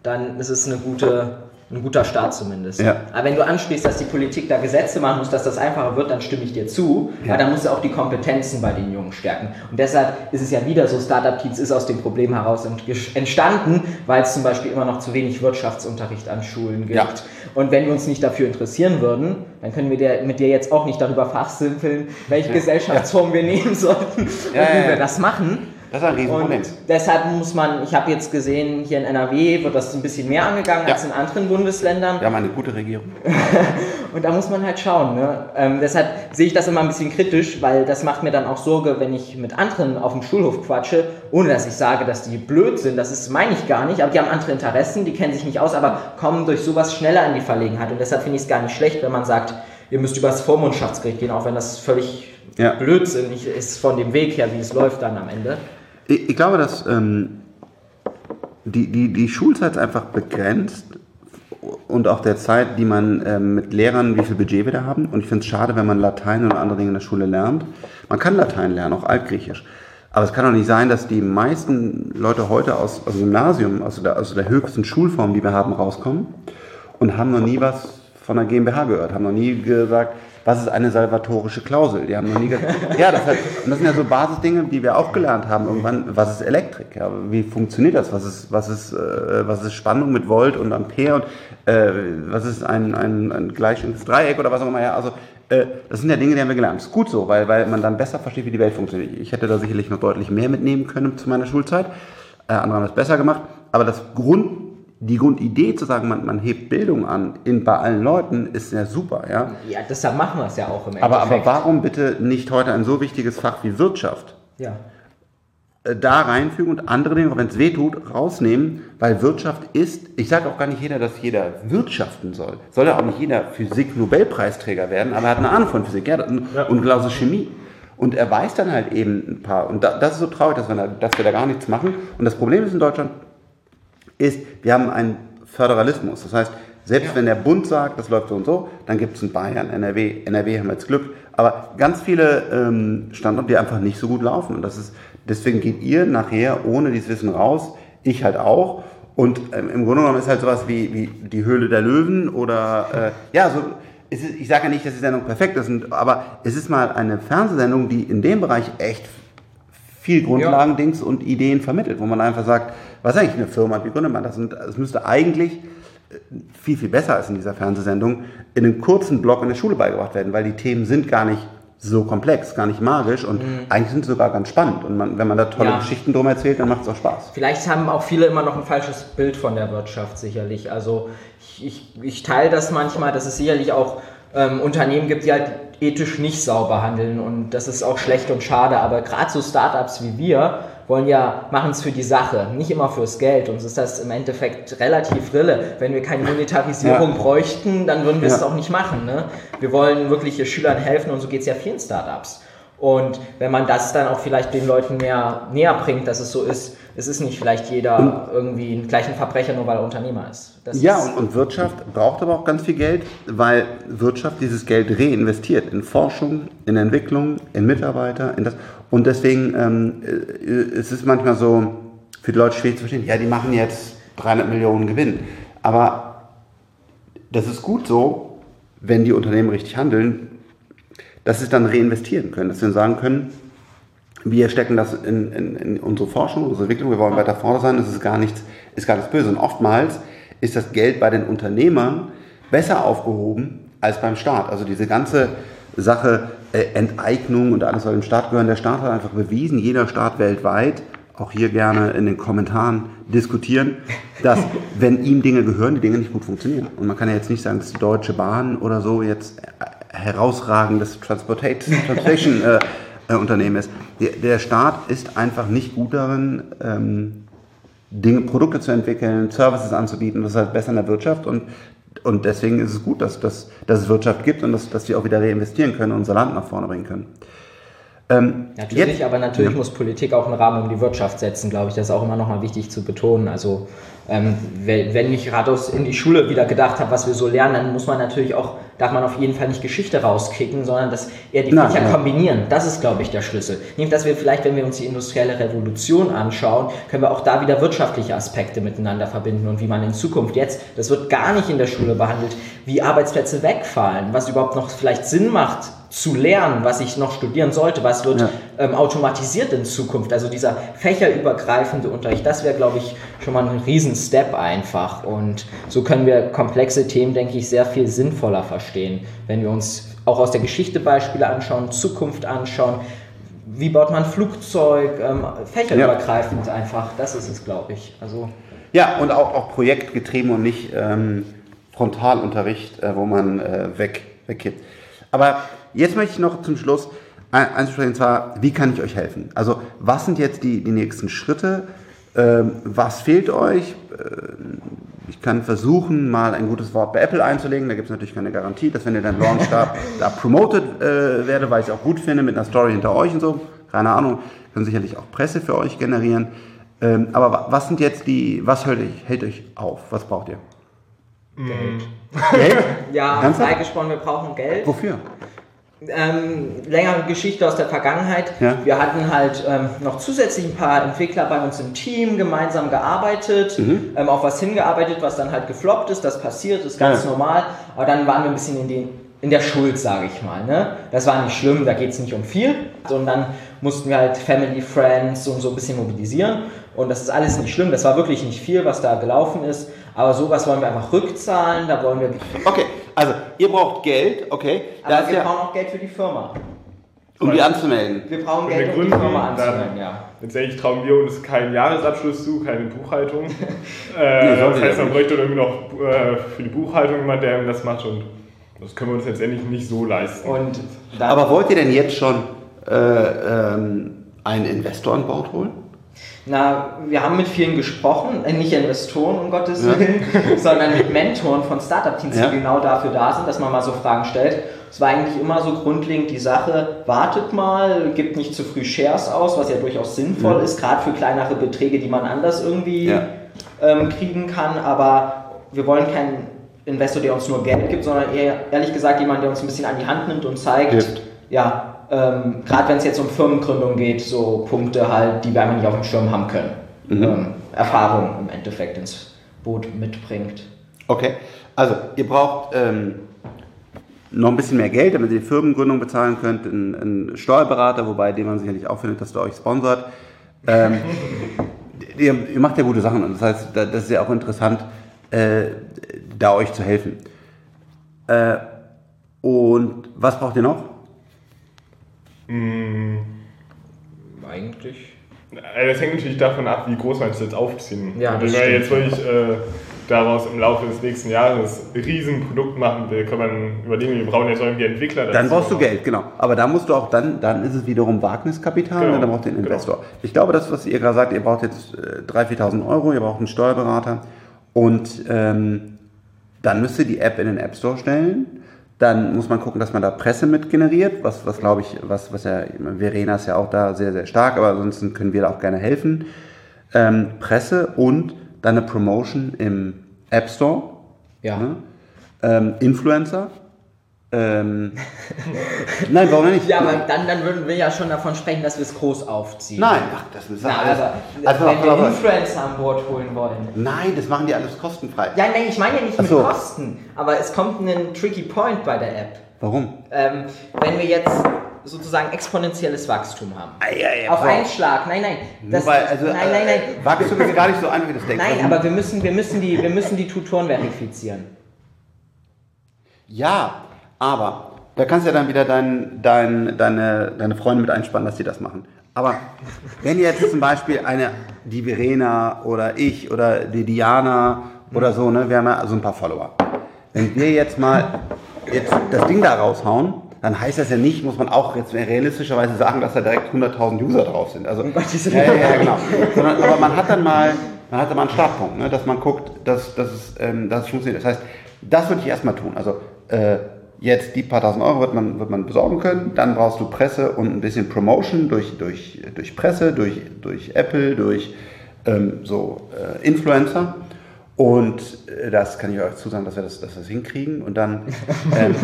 dann ist es eine gute, ein guter Start zumindest. Ja. Aber wenn du anschließt, dass die Politik da Gesetze machen muss, dass das einfacher wird, dann stimme ich dir zu. Ja. Aber dann musst du auch die Kompetenzen bei den Jungen stärken. Und deshalb ist es ja wieder so, Startup Teens ist aus dem Problem heraus ent- entstanden, weil es zum Beispiel immer noch zu wenig Wirtschaftsunterricht an Schulen gibt. Ja. Und wenn wir uns nicht dafür interessieren würden, dann können wir der, mit dir jetzt auch nicht darüber fachsimpeln, welche Gesellschaftsform wir nehmen sollten und wie wir das machen. Das ist ein Riesenproblem. Deshalb muss man, ich habe jetzt gesehen, hier in NRW wird das ein bisschen mehr angegangen Ja. als in anderen Bundesländern. Wir haben eine gute Regierung. Und da muss man halt schauen. Ne? Ähm, deshalb sehe ich das immer ein bisschen kritisch, weil das macht mir dann auch Sorge, wenn ich mit anderen auf dem Schulhof quatsche, ohne dass ich sage, dass die blöd sind. Das ist, meine ich gar nicht, aber die haben andere Interessen, die kennen sich nicht aus, aber kommen durch sowas schneller in die Verlegenheit. Und deshalb finde ich es gar nicht schlecht, wenn man sagt, ihr müsst übers Vormundschaftsgericht gehen, auch wenn das völlig Ja. blödsinnig ist von dem Weg her, wie es läuft dann am Ende. Ich, ich glaube, dass ähm, die, die, die Schulzeit einfach begrenzt und auch der Zeit, die man ähm, mit Lehrern, wie viel Budget wir da haben. Und ich finde es schade, wenn man Latein oder andere Dinge in der Schule lernt. Man kann Latein lernen, auch Altgriechisch. Aber es kann doch nicht sein, dass die meisten Leute heute aus, aus dem Gymnasium, also der, also der höchsten Schulform, die wir haben, rauskommen und haben noch nie was von der GmbH gehört, haben noch nie gesagt, was ist eine salvatorische Klausel? Die haben noch nie ja, das, und das sind ja so Basisdinge, die wir auch gelernt haben irgendwann. Was ist Elektrik? Ja, wie funktioniert das? Was ist, was ist, äh, was ist Spannung mit Volt und Ampere? Und äh, was ist ein, ein, ein gleiches Dreieck oder was auch immer? Ja, also äh, das sind ja Dinge, die haben wir gelernt. Das ist gut so, weil, weil man dann besser versteht, wie die Welt funktioniert. Ich hätte da sicherlich noch deutlich mehr mitnehmen können zu meiner Schulzeit. Äh, andere haben das besser gemacht. Aber das Grund, die Grundidee zu sagen, man, man hebt Bildung an in, bei allen Leuten, ist ja super. Ja? Ja, deshalb machen wir es ja auch im Aber, aber Endeffekt. warum bitte nicht heute ein so wichtiges Fach wie Wirtschaft Ja. äh, da reinfügen und andere Dinge, wenn es weh tut, rausnehmen? Weil Wirtschaft ist, ich sage auch gar nicht jeder, dass jeder wirtschaften soll. Soll ja auch nicht jeder Physik-Nobelpreisträger werden, aber er hat eine Ahnung von Physik ja, und, Ja. und genauso Chemie. Und er weiß dann halt eben ein paar. Und da, das ist so traurig, dass wir, da, dass wir da gar nichts machen. Und das Problem ist in Deutschland, ist, wir haben einen Föderalismus. Das heißt, selbst wenn der Bund sagt, das läuft so und so, dann gibt es in Bayern, NRW, NRW haben wir jetzt Glück, aber ganz viele ähm, Standorte, die einfach nicht so gut laufen. Und das ist, deswegen geht ihr nachher ohne dieses Wissen raus Ich halt auch. Und ähm, im Grunde genommen ist halt sowas wie, wie die Höhle der Löwen oder äh, ja, so. Ist, ich sage ja nicht, dass die Sendung perfekt ist, aber es ist mal eine Fernsehsendung, die in dem Bereich echt viel Grundlagendings ja. und Ideen vermittelt, wo man einfach sagt, was ist eigentlich eine Firma, wie gründet man das? Und es müsste eigentlich äh, viel, viel besser als in dieser Fernsehsendung in einem kurzen Blog in der Schule beigebracht werden, weil die Themen sind gar nicht so komplex, gar nicht magisch und mhm. eigentlich sind sie sogar ganz spannend. Und man, wenn man da tolle ja. Geschichten drum erzählt, dann macht es auch Spaß. Vielleicht haben auch viele immer noch ein falsches Bild von der Wirtschaft, sicherlich. Also ich, ich, ich teile das manchmal, dass es sicherlich auch ähm, Unternehmen gibt, die halt ethisch nicht sauber handeln und das ist auch schlecht und schade. Aber gerade so Startups wie wir wollen ja, machen es für die Sache, nicht immer fürs Geld. Uns ist das im Endeffekt relativ rille. Wenn wir keine Monetarisierung ja. bräuchten, dann würden wir ja. es auch nicht machen. Ne? Wir wollen wirklich Schülern helfen und so geht es ja vielen Startups. Und wenn man das dann auch vielleicht den Leuten mehr näher bringt, dass es so ist, es ist nicht vielleicht jeder und irgendwie gleich ein Verbrecher, nur weil er Unternehmer ist. Das ja, ist und, und, Wirtschaft braucht aber auch ganz viel Geld, weil Wirtschaft dieses Geld reinvestiert in Forschung, in Entwicklung, in Mitarbeiter, in das. Und deswegen ähm, äh, es ist es manchmal so für die Leute schwierig zu verstehen, ja, die machen jetzt 300 Millionen Gewinn. Aber das ist gut so, wenn die Unternehmen richtig handeln, dass sie es dann reinvestieren können, dass sie sagen können, wir stecken das in, in, in, unsere Forschung, unsere Entwicklung, wir wollen weiter vorne sein, das ist gar nichts, ist gar nichts Böse. Und oftmals ist das Geld bei den Unternehmern besser aufgehoben als beim Staat. Also diese ganze Sache äh, Enteignung und alles soll dem Staat gehören. Der Staat hat einfach bewiesen, jeder Staat weltweit, auch hier gerne in den Kommentaren diskutieren, dass wenn ihm Dinge gehören, die Dinge nicht gut funktionieren. Und man kann ja jetzt nicht sagen, dass die Deutsche Bahn oder so jetzt herausragendes Transportation äh, äh, Unternehmen ist. Der, der, Staat ist einfach nicht gut darin, ähm, Dinge, Produkte zu entwickeln, Services anzubieten. Das ist halt besser in der Wirtschaft und und deswegen ist es gut, dass, dass, dass es Wirtschaft gibt und dass, dass wir auch wieder reinvestieren können und unser Land nach vorne bringen können. Ähm, natürlich, jetzt, aber natürlich ja. muss Politik auch einen Rahmen um die Wirtschaft setzen, glaube ich. Das ist auch immer nochmal wichtig zu betonen. Also ähm, wenn ich gerade in die Schule wieder gedacht habe, was wir so lernen, dann muss man natürlich auch, darf man auf jeden Fall nicht Geschichte rauskicken, sondern das eher die Fächer kombinieren. Das ist, glaube ich, der Schlüssel. Nämlich, dass wir vielleicht, wenn wir uns die industrielle Revolution anschauen, können wir auch da wieder wirtschaftliche Aspekte miteinander verbinden und wie man in Zukunft jetzt, das wird gar nicht in der Schule behandelt, wie Arbeitsplätze wegfallen, was überhaupt noch vielleicht Sinn macht, zu lernen, was ich noch studieren sollte, was wird ja. Ähm, automatisiert in Zukunft. Also dieser fächerübergreifende Unterricht, das wäre, glaube ich, schon mal ein Riesen-Step einfach. Und so können wir komplexe Themen, denke ich, sehr viel sinnvoller verstehen, wenn wir uns auch aus der Geschichte Beispiele anschauen, Zukunft anschauen. Wie baut man Flugzeug, ähm, fächerübergreifend ja. einfach, das ist es, glaube ich. Also ja, und auch, auch projektgetrieben und nicht ähm, Frontalunterricht, äh, wo man äh, weg, wegkippt. Aber Jetzt möchte ich noch zum Schluss einzusprechen, und zwar, wie kann ich euch helfen? Also, was sind jetzt die, die nächsten Schritte? Ähm, was fehlt euch? Äh, ich kann versuchen, mal ein gutes Wort bei Apple einzulegen. Da gibt es natürlich keine Garantie, dass wenn ihr dann Launch da, da promoted äh, werde, weil ich es auch gut finde, mit einer Story hinter euch und so. Keine Ahnung, können sicherlich auch Presse für euch generieren. Ähm, aber was sind jetzt die, was hält euch, hält euch auf? Was braucht ihr? Geld. Geld? ja, freigesprochen, wir brauchen Geld. Wofür? Ähm, längere Geschichte aus der Vergangenheit. Ja. Wir hatten halt ähm, noch zusätzlich ein paar Entwickler bei uns im Team gemeinsam gearbeitet, mhm. ähm, auf was hingearbeitet, was dann halt gefloppt ist. Das passiert, ist ganz ja. normal. Aber dann waren wir ein bisschen in, den, in der Schuld, sage ich mal. Ne? Das war nicht schlimm, da geht es nicht um viel, sondern mussten wir halt Family, Friends und so ein bisschen mobilisieren. Und das ist alles nicht schlimm. Das war wirklich nicht viel, was da gelaufen ist. Aber sowas wollen wir einfach rückzahlen. Da wollen wir. Okay, also ihr braucht Geld, okay. Aber da wir ja brauchen auch Geld für die Firma. Um die anzumelden. Wir brauchen Geld, um die Firma anzumelden, ja. Letztendlich trauen wir uns keinen Jahresabschluss zu, keine Buchhaltung. äh, nee, das heißt, man bräuchte irgendwie noch äh, für die Buchhaltung jemand, der das macht und das können wir uns letztendlich nicht so leisten. Und Aber wollt ihr denn jetzt schon äh, ähm, einen Investor an Bord holen? Na, wir haben mit vielen gesprochen, äh, nicht Investoren, um Gottes Willen, ja. sondern mit Mentoren von Startup-Teams, ja. die genau dafür da sind, dass man mal so Fragen stellt. Es war eigentlich immer so grundlegend die Sache, wartet mal, gibt nicht zu früh Shares aus, was ja durchaus sinnvoll ja. ist, gerade für kleinere Beträge, die man anders irgendwie ähm, kriegen kann, aber wir wollen keinen Investor, der uns nur Geld gibt, sondern eher, ehrlich gesagt, jemand, der uns ein bisschen an die Hand nimmt und zeigt, Hilft. ja, ähm, gerade wenn es jetzt um Firmengründung geht, so Punkte halt, die wir einfach nicht auf dem Schirm haben können. Mhm. Ähm, Erfahrung im Endeffekt ins Boot mitbringt. Okay, also ihr braucht ähm, noch ein bisschen mehr Geld, damit ihr die Firmengründung bezahlen könnt, einen, Steuerberater, wobei den man sicherlich auch findet, dass der euch sponsert. Ähm, ihr, ihr, macht ja gute Sachen und das heißt, das ist ja auch interessant, äh, da euch zu helfen. Äh, und was braucht ihr noch? Mmh, eigentlich. Das hängt natürlich davon ab, wie groß man es jetzt aufziehen. Ja, das Wenn man jetzt wirklich äh, daraus im Laufe des nächsten Jahres ein Riesenprodukt machen will, kann man überlegen, wir brauchen jetzt irgendwie Entwickler. Dann brauchst du Geld, genau. Aber da musst du auch dann, dann ist es wiederum Wagniskapital, genau. ne? dann braucht ihr einen genau. Investor. Genau. Ich glaube, das, was ihr gerade sagt, ihr braucht jetzt äh, 3.000, 4.000 Euro, ihr braucht einen Steuerberater und ähm, dann müsst ihr die App in den App Store stellen dann muss man gucken, dass man da Presse mit generiert, was, was glaube ich, was, was ja, Verena ist ja auch da sehr, sehr stark, aber ansonsten können wir da auch gerne helfen. Ähm, Presse und dann eine Promotion im App Store. Ja. Ne? Ähm, Influencer. Ähm, nein, warum nicht? Ja, aber dann, dann würden wir ja schon davon sprechen, dass wir es groß aufziehen. Nein, ach, das müssen wir alles. Also, wenn wir Influencer an Bord holen wollen. Nein, das machen die alles kostenfrei. Ja, nein, ich meine ja nicht ach mit so. Kosten, aber es kommt ein tricky Point bei der App. Warum? Ähm, wenn wir jetzt sozusagen exponentielles Wachstum haben. Ja, ja, Auf einen Schlag. Nein, nein. Das, weil, also, nein, nein, nein. Äh, Wachstum ist gar nicht so einfach, wie das denkt. Nein, aber wir müssen, wir, müssen die, wir müssen die Tutoren verifizieren. Ja, aber da kannst du ja dann wieder dein, dein, deine, deine Freunde mit einspannen, dass sie das machen. Aber wenn jetzt zum Beispiel eine, die Verena oder ich oder die Diana oder so, ne, wir haben ja so ein paar Follower. Wenn wir jetzt mal jetzt das Ding da raushauen, dann heißt das ja nicht, muss man auch jetzt realistischerweise sagen, dass da direkt 100.000 User drauf sind. Also, ja, ja, ja, genau. Sondern, aber man hat dann mal, man hat dann mal einen Startpunkt, ne, dass man guckt, dass, dass, es, ähm, dass es funktioniert. Das heißt, das würde ich erstmal tun. Also äh, Jetzt die paar tausend Euro wird man, wird man besorgen können. Dann brauchst du Presse und ein bisschen Promotion durch, durch, durch Presse, durch, durch Apple, durch ähm, so äh, Influencer. Und äh, das kann ich euch zusagen, dass wir das, dass wir das hinkriegen. Und dann, ähm,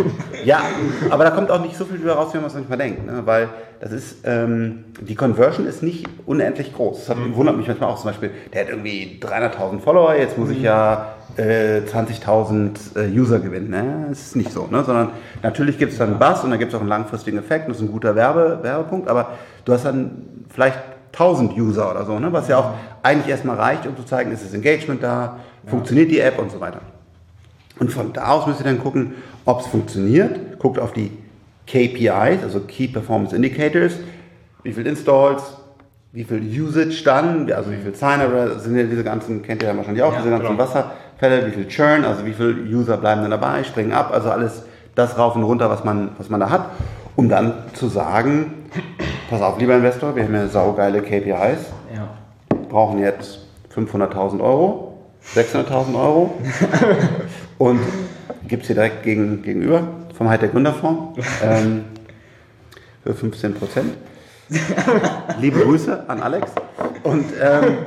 ja, aber da kommt auch nicht so viel wieder raus, wie man es manchmal denkt. Ne? Weil das ist, ähm, die Conversion ist nicht unendlich groß. Das hat, mhm. wundert mich manchmal auch zum Beispiel, der hat irgendwie 300.000 Follower, jetzt muss ich mhm. ja äh, 20.000 äh, User gewinnen. Ne? Das ist nicht so, ne? sondern natürlich gibt es dann einen Bass und dann gibt es auch einen langfristigen Effekt, das ist ein guter Werbe, Werbepunkt, aber du hast dann vielleicht 1000 User oder so, ne? was ja auch eigentlich erstmal reicht, um zu zeigen, ist das Engagement da, funktioniert die App und so weiter. Und von da aus müsst ihr dann gucken, ob es funktioniert. Guckt auf die KPIs, also Key Performance Indicators, wie viel Installs, wie viel Usage dann, also wie viel Signer sind ja diese ganzen, kennt ihr ja wahrscheinlich auch, ja, diese ganzen genau. Wasser, Fälle, wie viel Churn, also wie viele User bleiben dann dabei, springen ab, also alles das rauf und runter, was man, was man da hat, um dann zu sagen, pass auf, lieber Investor, wir haben ja saugeile KPIs, ja. brauchen jetzt 500.000 Euro, 600.000 Euro und gibt es hier direkt gegen, gegenüber vom Hightech Gründerfonds ähm, für 15 Prozent. Liebe Grüße an Alex. Und ähm,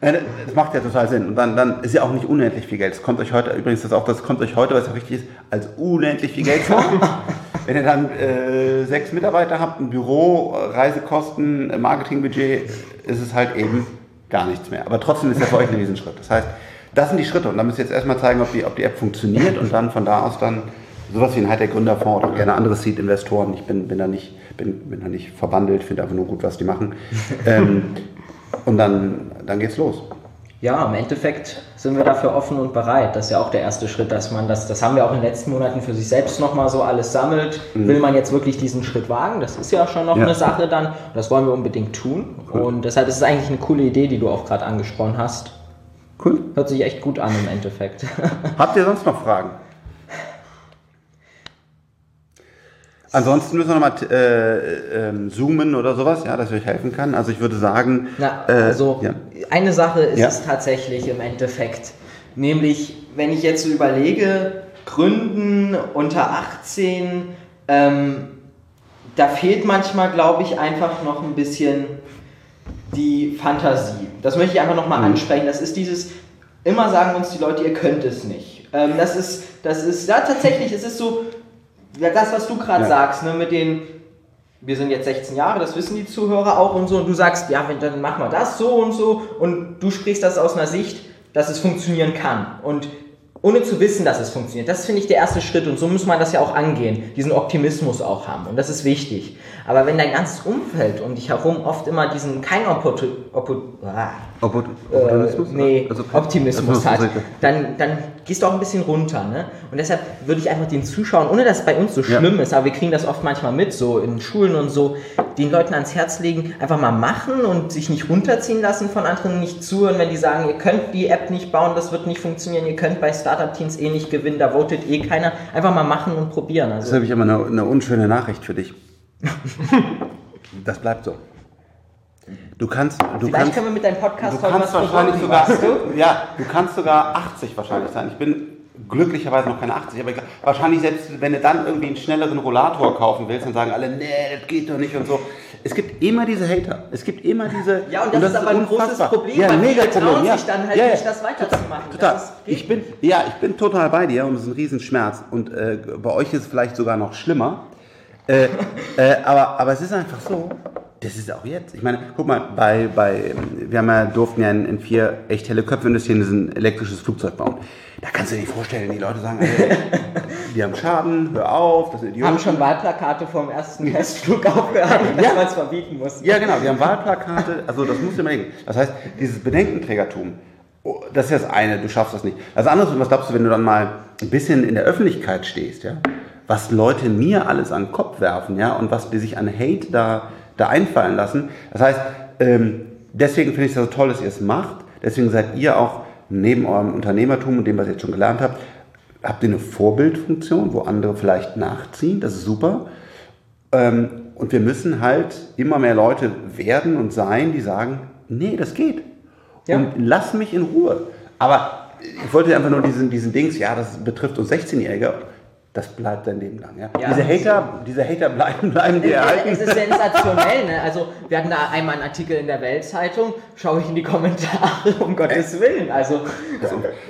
das macht ja total Sinn. Und dann, dann ist ja auch nicht unendlich viel Geld. Es kommt euch heute, übrigens das auch, das kommt euch heute, was ja richtig ist, als unendlich viel Geld vor. Wenn ihr dann äh, sechs Mitarbeiter habt, ein Büro, Reisekosten, Marketingbudget, ist es halt eben gar nichts mehr. Aber trotzdem ist ja für euch ein Riesenschritt. Das heißt, das sind die Schritte. Und dann müsst ihr jetzt erstmal zeigen, ob die, ob die App funktioniert und dann von da aus dann sowas wie ein Hightech-Gründerfonds oder gerne andere Seed-Investoren. Ich bin, bin, da nicht, bin, bin da nicht verwandelt, finde einfach nur gut, was die machen. ähm, und dann, dann geht's los. Ja, im Endeffekt sind wir dafür offen und bereit. Das ist ja auch der erste Schritt, dass man das, das haben wir auch in den letzten Monaten für sich selbst nochmal so alles sammelt. Mhm. Will man jetzt wirklich diesen Schritt wagen? Das ist ja schon noch ja. eine Sache dann. Das wollen wir unbedingt tun. Cool. Und deshalb ist es eigentlich eine coole Idee, die du auch gerade angesprochen hast. Cool. Hört sich echt gut an im Endeffekt. Habt ihr sonst noch Fragen? Ansonsten müssen wir nochmal äh, äh, zoomen oder sowas, ja, dass ich euch helfen kann. Also ich würde sagen. Na, äh, also ja. eine Sache ist ja. es tatsächlich im Endeffekt. Nämlich, wenn ich jetzt so überlege, Gründen unter 18, ähm, da fehlt manchmal, glaube ich, einfach noch ein bisschen die Fantasie. Das möchte ich einfach nochmal mhm. ansprechen. Das ist dieses, immer sagen uns die Leute, ihr könnt es nicht. Ähm, das ist, das ist, ja tatsächlich, es ist so, ja, das, was du gerade ja. sagst, ne, mit den, wir sind jetzt 16 Jahre, das wissen die Zuhörer auch und so, und du sagst, ja, dann machen wir das so und so, und du sprichst das aus einer Sicht, dass es funktionieren kann. Und ohne zu wissen, dass es funktioniert. Das finde ich der erste Schritt und so muss man das ja auch angehen, diesen Optimismus auch haben und das ist wichtig. Aber wenn dein ganzes Umfeld um dich herum oft immer diesen kein Opportu Oppo ah, Opportunismus? Äh, nee, also, Optimismus hat, dann, dann gehst du auch ein bisschen runter. Ne? Und deshalb würde ich einfach den Zuschauern, ohne dass es bei uns so schlimm ja. ist, aber wir kriegen das oft manchmal mit, so in Schulen und so, den Leuten ans Herz legen, einfach mal machen und sich nicht runterziehen lassen von anderen, nicht zuhören, wenn die sagen, ihr könnt die App nicht bauen, das wird nicht funktionieren, ihr könnt bei Startup-Teams eh nicht gewinnen, da votet eh keiner. Einfach mal machen und probieren. Also, das habe ich aber eine, eine unschöne Nachricht für dich. das bleibt so. Du kannst, du Vielleicht kannst, können wir mit deinem Podcast du kannst wahrscheinlich sogar, du? ja, du kannst sogar 80 wahrscheinlich sein. Ich bin glücklicherweise noch keine 80, aber wahrscheinlich selbst, wenn du dann irgendwie einen schnelleren Rollator kaufen willst, dann sagen alle, nee, das geht doch nicht und so. Es gibt immer diese Hater. Es gibt immer diese. Ja, und das, und das ist aber ein großes Problem, ja, mega trauen ja. sich dann halt ja, nicht, das weiterzumachen. Total. ich bin, ja, ich bin total bei dir und es ist ein Riesenschmerz. Und äh, bei euch ist es vielleicht sogar noch schlimmer. Äh, äh, aber, aber es ist einfach so, das ist auch jetzt. Ich meine, guck mal, bei, bei, wir haben ja, durften ja in, in vier echt helle Köpfe investieren, das ist ein elektrisches Flugzeug bauen. Da kannst du dir nicht vorstellen, die Leute sagen, ey, die haben Schaden, hör auf, das sind Idioten. Haben schon Wahlplakate vom ersten Testflug aufgehalten, dass man es verbieten muss. Ja, genau, die haben Wahlplakate, also das musst du denken. Das heißt, dieses Bedenkenträgertum, oh, das ist ja das eine, du schaffst das nicht. Das andere, was glaubst du, wenn du dann mal ein bisschen in der Öffentlichkeit stehst, ja? was Leute mir alles an den Kopf werfen, ja, und was die sich an Hate da, da einfallen lassen. Das heißt, ähm, deswegen finde ich es so toll, dass ihr es macht. Deswegen seid ihr auch neben eurem Unternehmertum und dem, was ihr jetzt schon gelernt habt, habt ihr eine Vorbildfunktion, wo andere vielleicht nachziehen. Das ist super. Ähm, und wir müssen halt immer mehr Leute werden und sein, die sagen, nee, das geht. Ja. Und lass mich in Ruhe. Aber ich wollte einfach nur diesen, diesen Dings, ja, das betrifft uns 16-Jährige das bleibt dein Leben lang. Ja? ja diese, Hater, diese Hater bleiben, bleiben dir erhalten. Es ist sensationell. Ne? Also wir hatten da einmal einen Artikel in der Weltzeitung, schaue ich in die Kommentare, um Gottes Willen. Also,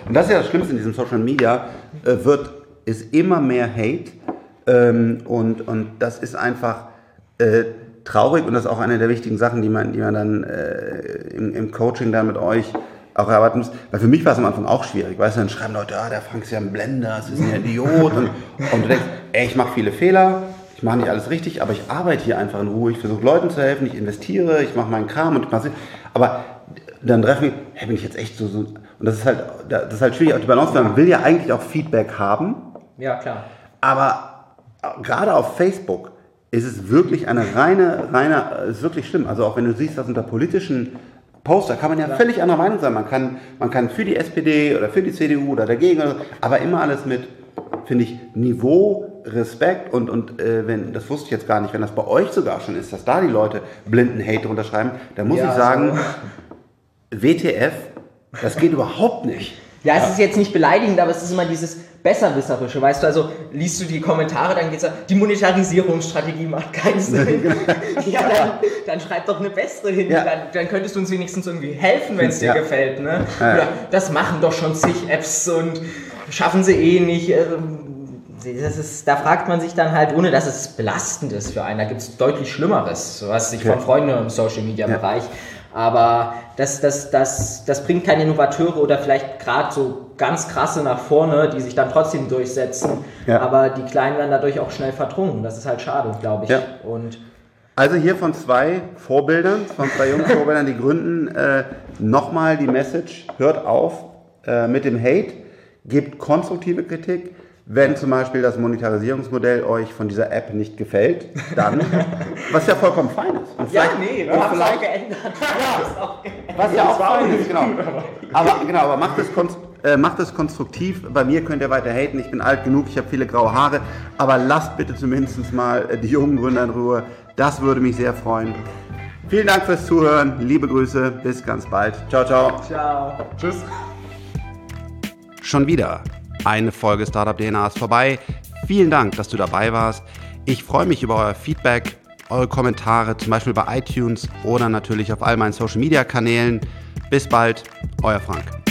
Und das ist ja das Schlimmste in diesem Social Media, äh, wird, ist immer mehr Hate ähm, und, und das ist einfach äh, traurig und das ist auch eine der wichtigen Sachen, die man, die man dann äh, im, im Coaching da mit euch auch erwarten muss. Weil für mich war es am Anfang auch schwierig. Weißt du, dann schreiben Leute, ah, der Frank ist ja ein Blender, das ist ein Idiot. Und, und du denkst, ey, ich mache viele Fehler, ich mache nicht alles richtig, aber ich arbeite hier einfach in Ruhe, ich versuche Leuten zu helfen, ich investiere, ich mache meinen Kram und ich mache Aber dann treffen hey, bin ich jetzt echt so, so. Und das ist halt, das ist halt schwierig, auch die Balance, man will ja eigentlich auch Feedback haben. Ja, klar. Aber gerade auf Facebook ist es wirklich eine reine, reine, ist wirklich schlimm. Also auch wenn du siehst, was unter politischen Poster kann man ja, ja, völlig anderer Meinung sein. Man kann, man kann für die SPD oder für die CDU oder dagegen, aber immer alles mit, finde ich, Niveau, Respekt und, und äh, wenn, das wusste ich jetzt gar nicht, wenn das bei euch sogar schon ist, dass da die Leute blinden Hate unterschreiben, dann muss ja, ich sagen, so. WTF, das geht überhaupt nicht. Ja, es ist jetzt nicht beleidigend, aber es ist immer dieses Besserwisserische, weißt du, also liest du die Kommentare, dann geht es die Monetarisierungsstrategie macht keinen Sinn. Ja, dann, dann, schreib doch eine bessere hin, ja. dann, dann, könntest du uns wenigstens irgendwie helfen, wenn es dir ja. gefällt. Ne? Oder das machen doch schon zig Apps und schaffen sie eh nicht. Ähm, das ist, da fragt man sich dann halt, ohne dass es belastend ist für einen, da gibt es deutlich Schlimmeres, was sich von Freunden im Social Media Bereich aber das, das, das, das bringt keine Innovateure oder vielleicht gerade so ganz krasse nach vorne, die sich dann trotzdem durchsetzen. Ja. Aber die Kleinen werden dadurch auch schnell verdrungen. Das ist halt schade, glaube ich. Ja. Und also hier von zwei Vorbildern, von zwei jungen Vorbildern, die gründen, äh, nochmal die Message, hört auf äh, mit dem Hate, gebt konstruktive Kritik, wenn zum Beispiel das Monetarisierungsmodell euch von dieser App nicht gefällt, dann, was ja vollkommen fein ist. Und ja, nee, wir haben es auch geändert. Ja, was ja auch fein ist, genau. Aber, genau, aber macht es, äh, macht es konstruktiv. Bei mir könnt ihr weiter haten. Ich bin alt genug, ich habe viele graue Haare. Aber lasst bitte zumindest mal äh, die jungen Gründer in Ruhe. Das würde mich sehr freuen. Vielen Dank fürs Zuhören. Liebe Grüße. Bis ganz bald. Ciao, ciao. Ciao. Tschüss. Schon wieder eine Folge Startup DNA ist vorbei. Vielen Dank, dass du dabei warst. Ich freue mich über euer Feedback, eure Kommentare, zum Beispiel bei iTunes oder natürlich auf all meinen Social Media Kanälen. Bis bald, euer Frank.